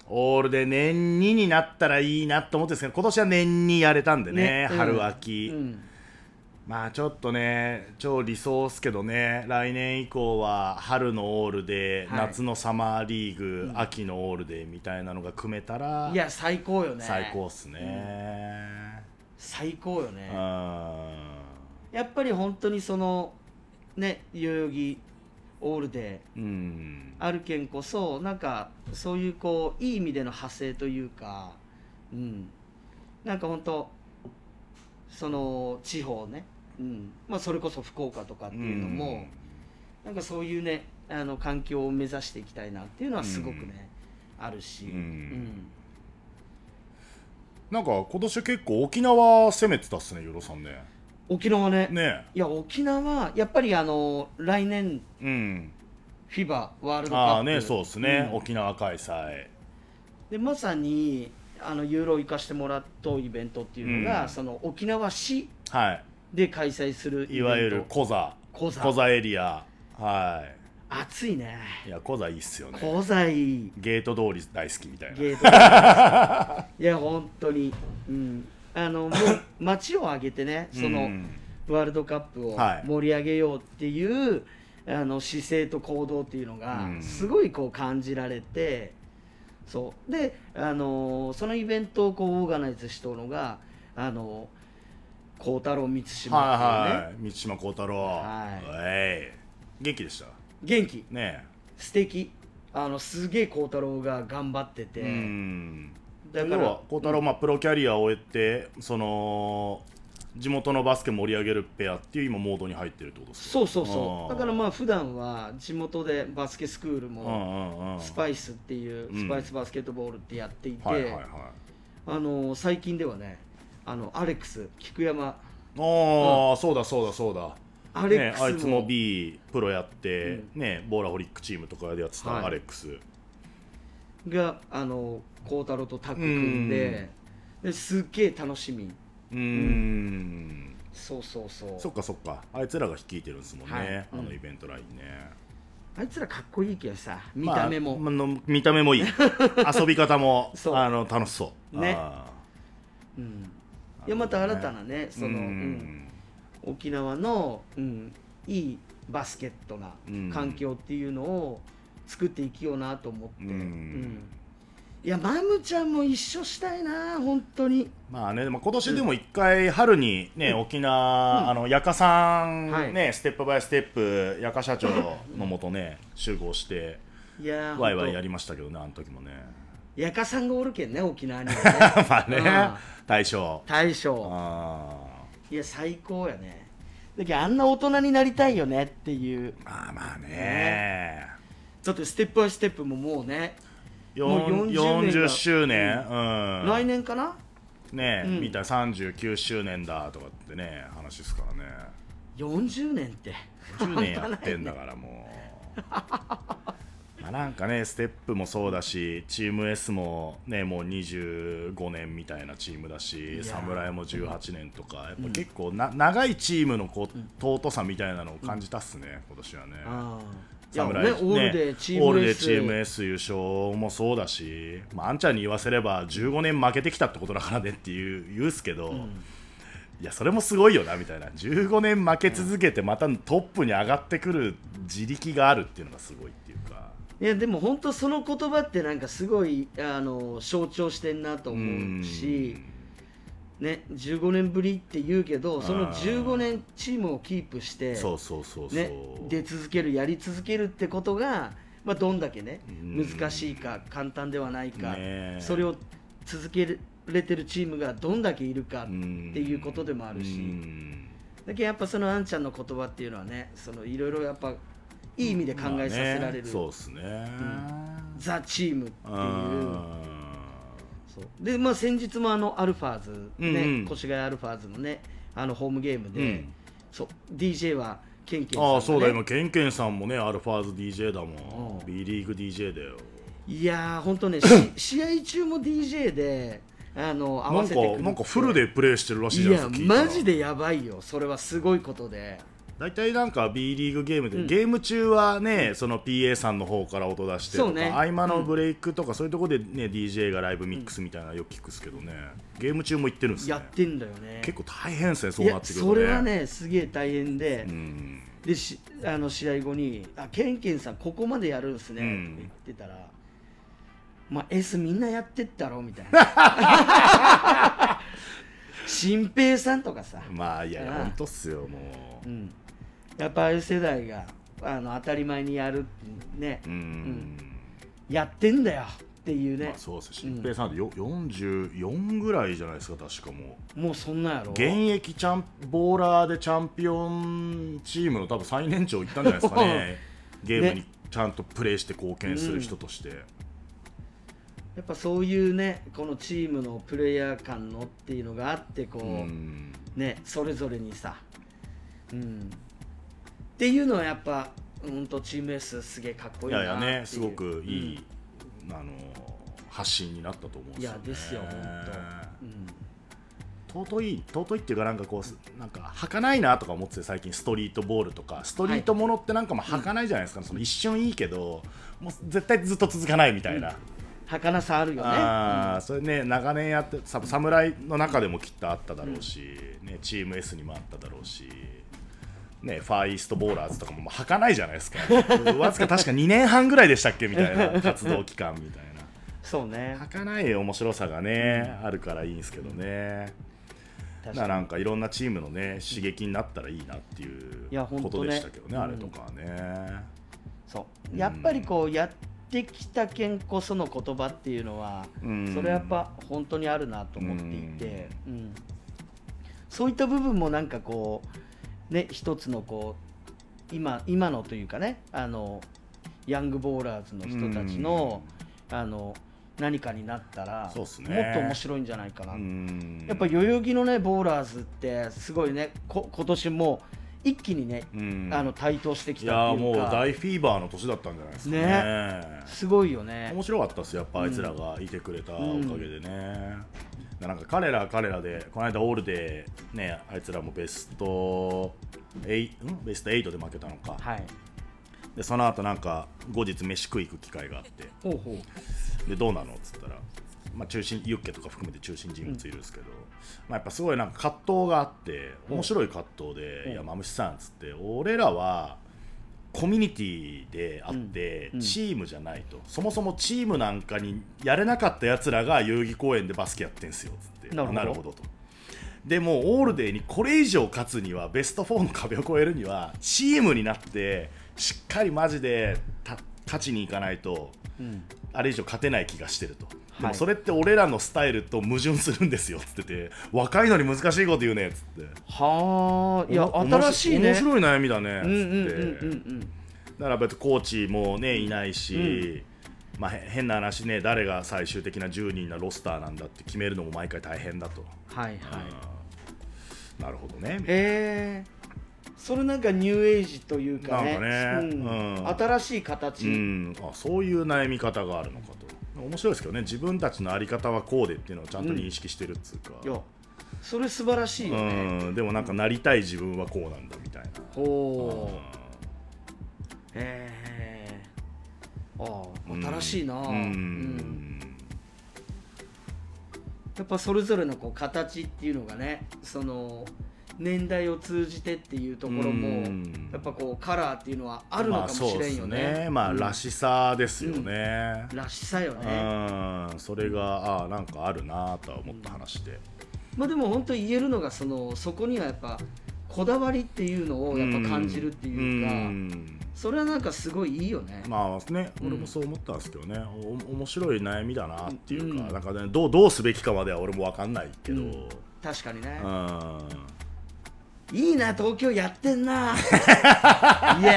B: オールで年2になったらいいなと思ってるんですけど今年は年にやれたんでね
C: ねうん。
B: 春秋、
C: うん
B: まあちょっとね超理想っすけどね来年以降は春のオールで、
C: はい。
B: 夏のサマーリーグ、秋のオールでみたいなのが組めたら
C: いや最高よね。
B: 最高っすね、
C: 最高よね。
B: うん。
C: やっぱり本当にそのね代々木オールで
B: うん。
C: あるけんこそなんかそういうこういい意味での派生というかうん。なんか本当その地方ね、うん。まあ、それこそ福岡とかっていうのも、なんかそういうねあの環境を目指していきたいなっていうのはすごくね、あるし、
B: うん。なんか今年結構沖縄攻めてたっすねユロさんね。
C: 沖縄ね。
B: ね。
C: いや沖縄やっぱりあの来年
B: うん
C: フィバワールドカップ。
B: ああねそうっすね、
C: うん。
B: 沖縄開催。
C: でまさにあのユーロを行かしてもらったイベントっていうのが、
B: うん。
C: その沖縄市
B: はい
C: で開催する
B: いわゆるコザ。
C: コザ。
B: エリア。は
C: 暑いね。
B: いいやコザいいっすよね。
C: コザいい。
B: ゲート通り大好きみたいな。
C: ゲート いや本当に。うん。あのもう 街を挙げてねその、
B: うん。
C: ワールドカップを
B: はい。
C: 盛り上げようっていう、あの姿勢と行動っていうのが
B: うん。
C: すごいこう感じられて、そう。で、あのーそのイベントをこうオーガナイズしたのがあの孝太郎満島ね、
B: はいはい。満島幸太郎。
C: はい。
B: 元気でした？
C: 元気。
B: ね
C: 素敵。あのすげえ孝太郎が頑張ってて、
B: えうん。
C: だから
B: 幸太郎、まあ、プロキャリアを終えてその地元のバスケ盛り上げるペアっていう今モードに入ってるってことですか？
C: そうそうそう。だからまあ普段は地元でバスケスクール
B: うん
C: も
B: うんうん。
C: スパイスっていう
B: うん。
C: スパイスバスケットボールってやっていて、
B: はいはいはい。
C: あの最近ではねあのアレックス菊山。
B: ああ、そうだそうだそうだ。
C: アレックスも、
B: ね、あいつも B プロやって、ねボーラホリックチームとかでやってた
C: はい。
B: アレックス、
C: があの孝太郎とタッグ組んでですっげえ楽しみ。
B: うーん。
C: そうそうそう。
B: そっかそっか。あいつらが率いてるんですもんね、
C: はい。
B: あの
C: うん
B: イベントラインね、
C: あいつらかっこいいけどさ見た目も、
B: まあまあ見た目もいい。遊び方もあの楽しそう。
C: ね。
B: あ
C: うん、いやまた新たなね
B: ー
C: その、
B: う
C: うん。
B: ん
C: 沖縄の、うん、いいバスケットな
B: うん。
C: 環境っていうのを作っていきようなと思って、
B: うん。
C: うん。いやマムちゃんも一緒したいな本当に。
B: まあね、でも今年でも一回春にね、沖縄、あのやかさん、
C: はい。
B: ねステップバイステップやか社長のもとね集合して
C: いやー
B: ワイワイやりましたけどねあの時もね
C: やかさんがおるけんね沖縄にはね。
B: まあね、
C: うん。
B: 大将。
C: 大将。
B: あ
C: いや最高やね。だけどあんな大人になりたいよねっていう。
B: ーまあまあね。
C: だってステップバイステップももうね
B: よ
C: もうん40年が
B: 40周年、うん。
C: 来年かな？
B: ね、
C: うん。
B: みた。いな39周年だとかってね話ですからね。
C: 40年って。
B: 10年やってんだからもう まあなんかねステップもそうだしチーム S もねもう25年みたいなチームだし
C: や
B: 侍も18年とかやっぱ結構な、長いチームのこう尊さみたいなのを感じたっすね、今年はね。
C: ああいや
B: 侍
C: ねオールでチーム S
B: オールでチーム S 優勝もそうだし、まあ、あんちゃんに言わせれば15年負けてきたってことだからねっていう言うっすけど、いやそれもすごいよなみたいな。15年負け続けてまたトップに上がってくる自力があるっていうのがすごいい
C: やでも本当その言葉ってなんかすごいあの象徴してんなと思うし、ね、15年ぶりって言うけどその15年チームをキープして
B: そうそうそうそう、
C: ね、出続けるやり続けるってことが、まあ、どんだけね
B: うん。
C: 難しいか簡単ではないか、
B: ね
C: それを続けれてるチームがどんだけいるかって
B: ん
C: いうことでもあるし。
B: うん。
C: だけどやっぱそのあんちゃんの言葉っていうのはねそのいろいろやっぱいい意味で考えさせられる、
B: まあねそうですね、
C: ザ・チームっていう。
B: うん。
C: そう。でまあ先日もあのアルファーズね、
B: うんうん。
C: 越谷アルファーズのねあのホームゲームで、
B: うん。
C: そう DJ はケンケンさんが、ね、
B: ああそうだ今ケンケンさんもねアルファーズ DJ だもん。
C: う。ん
B: B リーグ DJ だよ。
C: いやー本当ねし 試合中も DJ であの合わせて
B: なんかフルでプレイしてるらしいじゃないですか
C: マジでやばいよ。それはすごいことで
B: 大体なんか B リーグゲームで、ゲーム中はね、その PA さんの方から音出してとか、
C: ね。
B: 合間のブレイクとか、そういうところでね DJ がライブミックスみたいなのよく聞くっすけどね、ゲーム中も行ってるんですね。
C: やってんだよね。
B: 結構大変ですねそうなってくるとね。
C: それはねすげえ大変で、
B: うん。
C: でしあの試合後に「あケンケンさんここまでやるんすね」
B: うん。
C: って言ってたら「まあ S みんなやってったろ」みたいな。新平さんとかさ、
B: まあいや本当っすよもう。
C: うん、やっぱああいう世代があの当たり前にやるね、
B: うん、
C: やってんだよっていうね。
B: まあ、そうです新平さんってよ44ぐらいじゃないですか確かもう。
C: もうそんなんやろ。
B: 現役チャンボーラーでチャンピオンチームの多分最年長いったんじゃないですかね。ゲームに
C: ね。
B: ちゃんとプレーして貢献する人として、
C: やっぱそういうねこのチームのプレイヤー間のっていうのがあってこう、
B: うん。
C: ねそれぞれにさ、うん、っていうのはやっぱうんとチーム S すげえかっこ
B: い
C: いいなっていう。
B: やいやねすごくいい、あの発信になったと思うんですよ、ね、
C: いやですよ本当、
B: 尊い尊いっていうかなんかこうなんか儚いなとか思ってて最近ストリートボールとかストリートものってなんかもう儚いじゃないですか、その一瞬いいけどもう絶対ずっと続かないみたいな、
C: 儚さあるよね。
B: あーそれね長年やってさ侍の中でもきっとあっただろうし、ね、チーム S にもあっただろうし、ね、ファーイーストボーラーズとかももう儚いじゃないですか。わずか確か2年半ぐらいでしたっけみたいな 活動期間みたいな。
C: そうね。
B: 儚い面白さがね、あるからいいんですけどね。
C: 確かに。
B: だからなんかいろんなチームのね刺激になったらいいなっていうこととでしたけどね
C: うん。
B: あれとかはね、
C: そう。やっぱりこうやってきたけんこその言葉っていうのは、
B: うん。
C: それやっぱ本当にあるなと思っていて、うん。そういった部分もなんかこうね一つのこう今今のというかねあのヤングボーラーズの人たちの,、あの何かになったら
B: そうっすね。
C: もっと面白いんじゃないかな、
B: うん。
C: やっぱ代々木のねボーラーズってすごいねこ今年も一気にね、
B: うん。
C: あの台頭してき
B: い
C: たっていうか。
B: 大フィーバーの年だったんじゃないですかね。
C: ね。すごいよね。
B: 面白かったっすやっぱあいつらがいてくれたおかげでね、なんか彼らは彼らでこの間オールでねあいつらもベスト8ん？ベスト8で負けたのか、
C: はい。
B: でその後なんか後日飯食い行く機会があって。
C: ほうほう。
B: でどうなの？っつったら、まあ、中心ユッケとか含めて中心人物いるんですけど、まあ、やっぱすごいなんか葛藤があって面白い葛藤で「いやマムシさん」っつって俺らはコミュニティであって、
C: うん
B: チームじゃないと。そもそもチームなんかにやれなかったやつらが代々木公園でバスケやってんすよっつって。
C: なるほど。
B: あと。でもオールデーにこれ以上勝つにはベスト4の壁を越えるにはチームになってしっかりマジでた勝ちにいかないと
C: うん。
B: あれ以上勝てない気がしてると、で
C: はい。
B: もそれって俺らのスタイルと矛盾するんですよっつってて。若いのに難しいこと言うねっつって。
C: はあいや新しいね。
B: 面白い悩みだねっつって、
C: うんうんうんうんうん。
B: だから別にコーチもねいないし、まあ、へ変な話ね誰が最終的な10人のロスターなんだって決めるのも毎回大変だと、
C: はいはい。
B: なるほどね。
C: へえ。それなんかニューエイジというかね。新しい形、
B: うん、あそういう悩み方があるのかと面白いですけどね自分たちの在り方はこうでっていうのをちゃんと認識してるっつうか、
C: いやそれ素晴らしいよね、
B: うん、でもなんかなりたい自分はこうなんだみたいな、
C: ほう。へえああ新しいな、
B: うん。
C: うん。やっぱそれぞれのこう形っていうのがねその年代を通じてっていうところも
B: うん。
C: やっぱこうカラーっていうのはあるのかもしれんよね,、
B: まあそうですね。まあ、
C: うん。
B: らしさですよね、
C: らしさよね、
B: うん。それがああなんかあるなとは思った話で、
C: まあでも本当言えるのがそのそこにはやっぱこだわりっていうのをやっぱ感じるっていうか、
B: ん。
C: それはなんかすごいいいよね、
B: まあね、
C: うん。
B: 俺もそう思ったんですけどね、お面白い悩みだなっていうか、
C: うん。
B: なんかねどうどうすべきかまでは俺も分かんないけど、
C: うん。確かにね、
B: うん
C: いいな東京やってんな。いや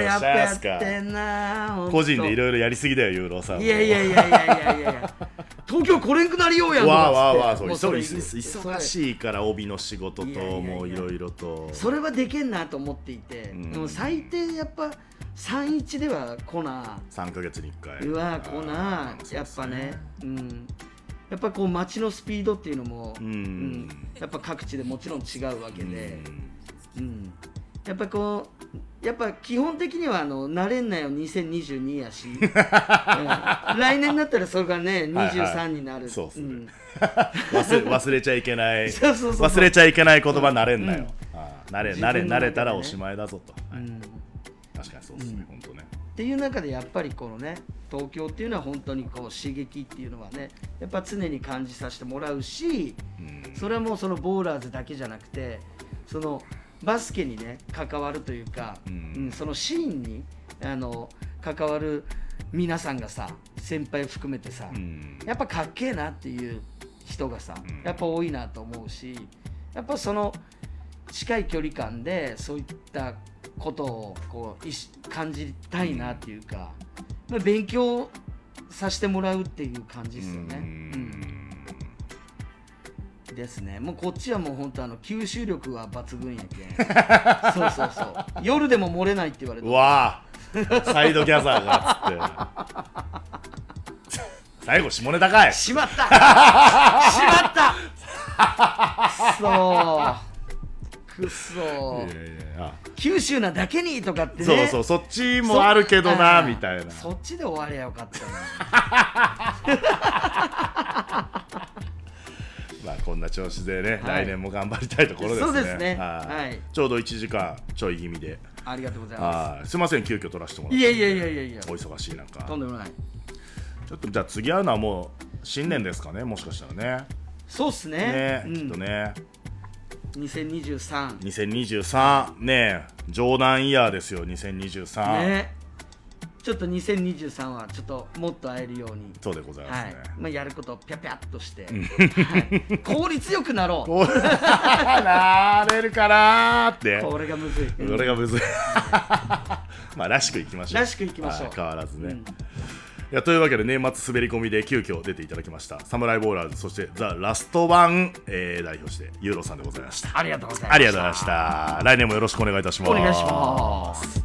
C: や
B: っ
C: っぱやってんな
B: 個人でいろいろやりすぎだよ、ユーロさん。も。
C: いやいやいやいやいやいや。いや東京来れんくなりようやん
B: わあわあわあ、そう忙忙しいから帯の仕事ともういろいろと。
C: それはでけんなと思っていて、
B: うん。
C: でも最低やっぱ31では来な。
B: 3ヶ月に1回。
C: うわ来なやっぱね。うんやっぱこう街のスピードっていうのも、
B: うん。
C: うん。やっぱ各地でもちろん違うわけで、うん。やっぱこうやっぱ基本的にはあの慣れんなよ2022やし、うん。来年になったらそれがね
B: はいはい
C: 23になる、
B: そうっすね。
C: ん。
B: 忘れ忘れちゃいけない。忘れちゃいけない言葉慣れんなよ、
C: うん。
B: 慣れ
C: 自分の中でね。
B: 慣れ慣れたらおしまいだぞと、はい。
C: うん。
B: 確かにそうですね、本当ね。
C: っていう中でやっぱりこのね東京っていうのは本当にこう刺激っていうのはねやっぱ常に感じさせてもらうし
B: うん。
C: それはもうそのボーラーズだけじゃなくてそのバスケにね関わるというか、
B: うん。
C: うんそのシーンにあの関わる皆さんがさ先輩含めてさ、
B: うん。
C: やっぱかっけえなっていう人がさ、
B: うん。
C: やっぱ多いなと思うしやっぱその近い距離感でそういったことをこう感じたいなっていうか、まあ勉強させてもらうっていう感じですよね。
B: う
C: うん。んですね。もうこっちはもう本当あの吸収力は抜群やけん。そうそうそう。夜でも漏れないって言われて
B: うわ。あサイドギャザーがっつって。最後下ネタかい。
C: しまった。しまった。くそくそ。九州なだけにとかってね。
B: そうそうそっちもあるけどな
C: そ
B: みたいな。
C: そっちで終わりゃよかったな。
B: まあこんな調子でね、
C: はい。
B: 来年も頑張りたいところですね。
C: そうですね。
B: はい。
C: はい。
B: ちょうど1時間ちょい気味で。
C: ありがとうございま
B: はい。すいません急遽取らせてもらって。
C: すいやいやいやいやいや
B: お忙しい中。
C: とんでもない。
B: ちょっとじゃあ次会うのはもう新年ですかねもしかしたらね。
C: そうっすね。
B: ね、
C: うん、
B: きっとね
C: 2023
B: 2023ねジョーダンイヤーですよ2023、
C: ね。ちょっと2023はちょっともっと会えるように。
B: そうでございますね、
C: はい。まあ、やることをピャピャっとして、はい。効率よくなろう。
B: おなれるかなーって。
C: これがむずい。
B: これがむずい。まあらしくいきましょう。
C: らしくいきましょう。
B: はい変わらずね、
C: うん。
B: いやというわけで年末滑り込みで急遽出ていただきました。サムライボーラーズそしてザ・ラストワン、えー、代表してユーロさんでございました。
C: ありがとうございました。
B: ありがとうございました。来年もよろしくお願いいたします。
C: お願いします。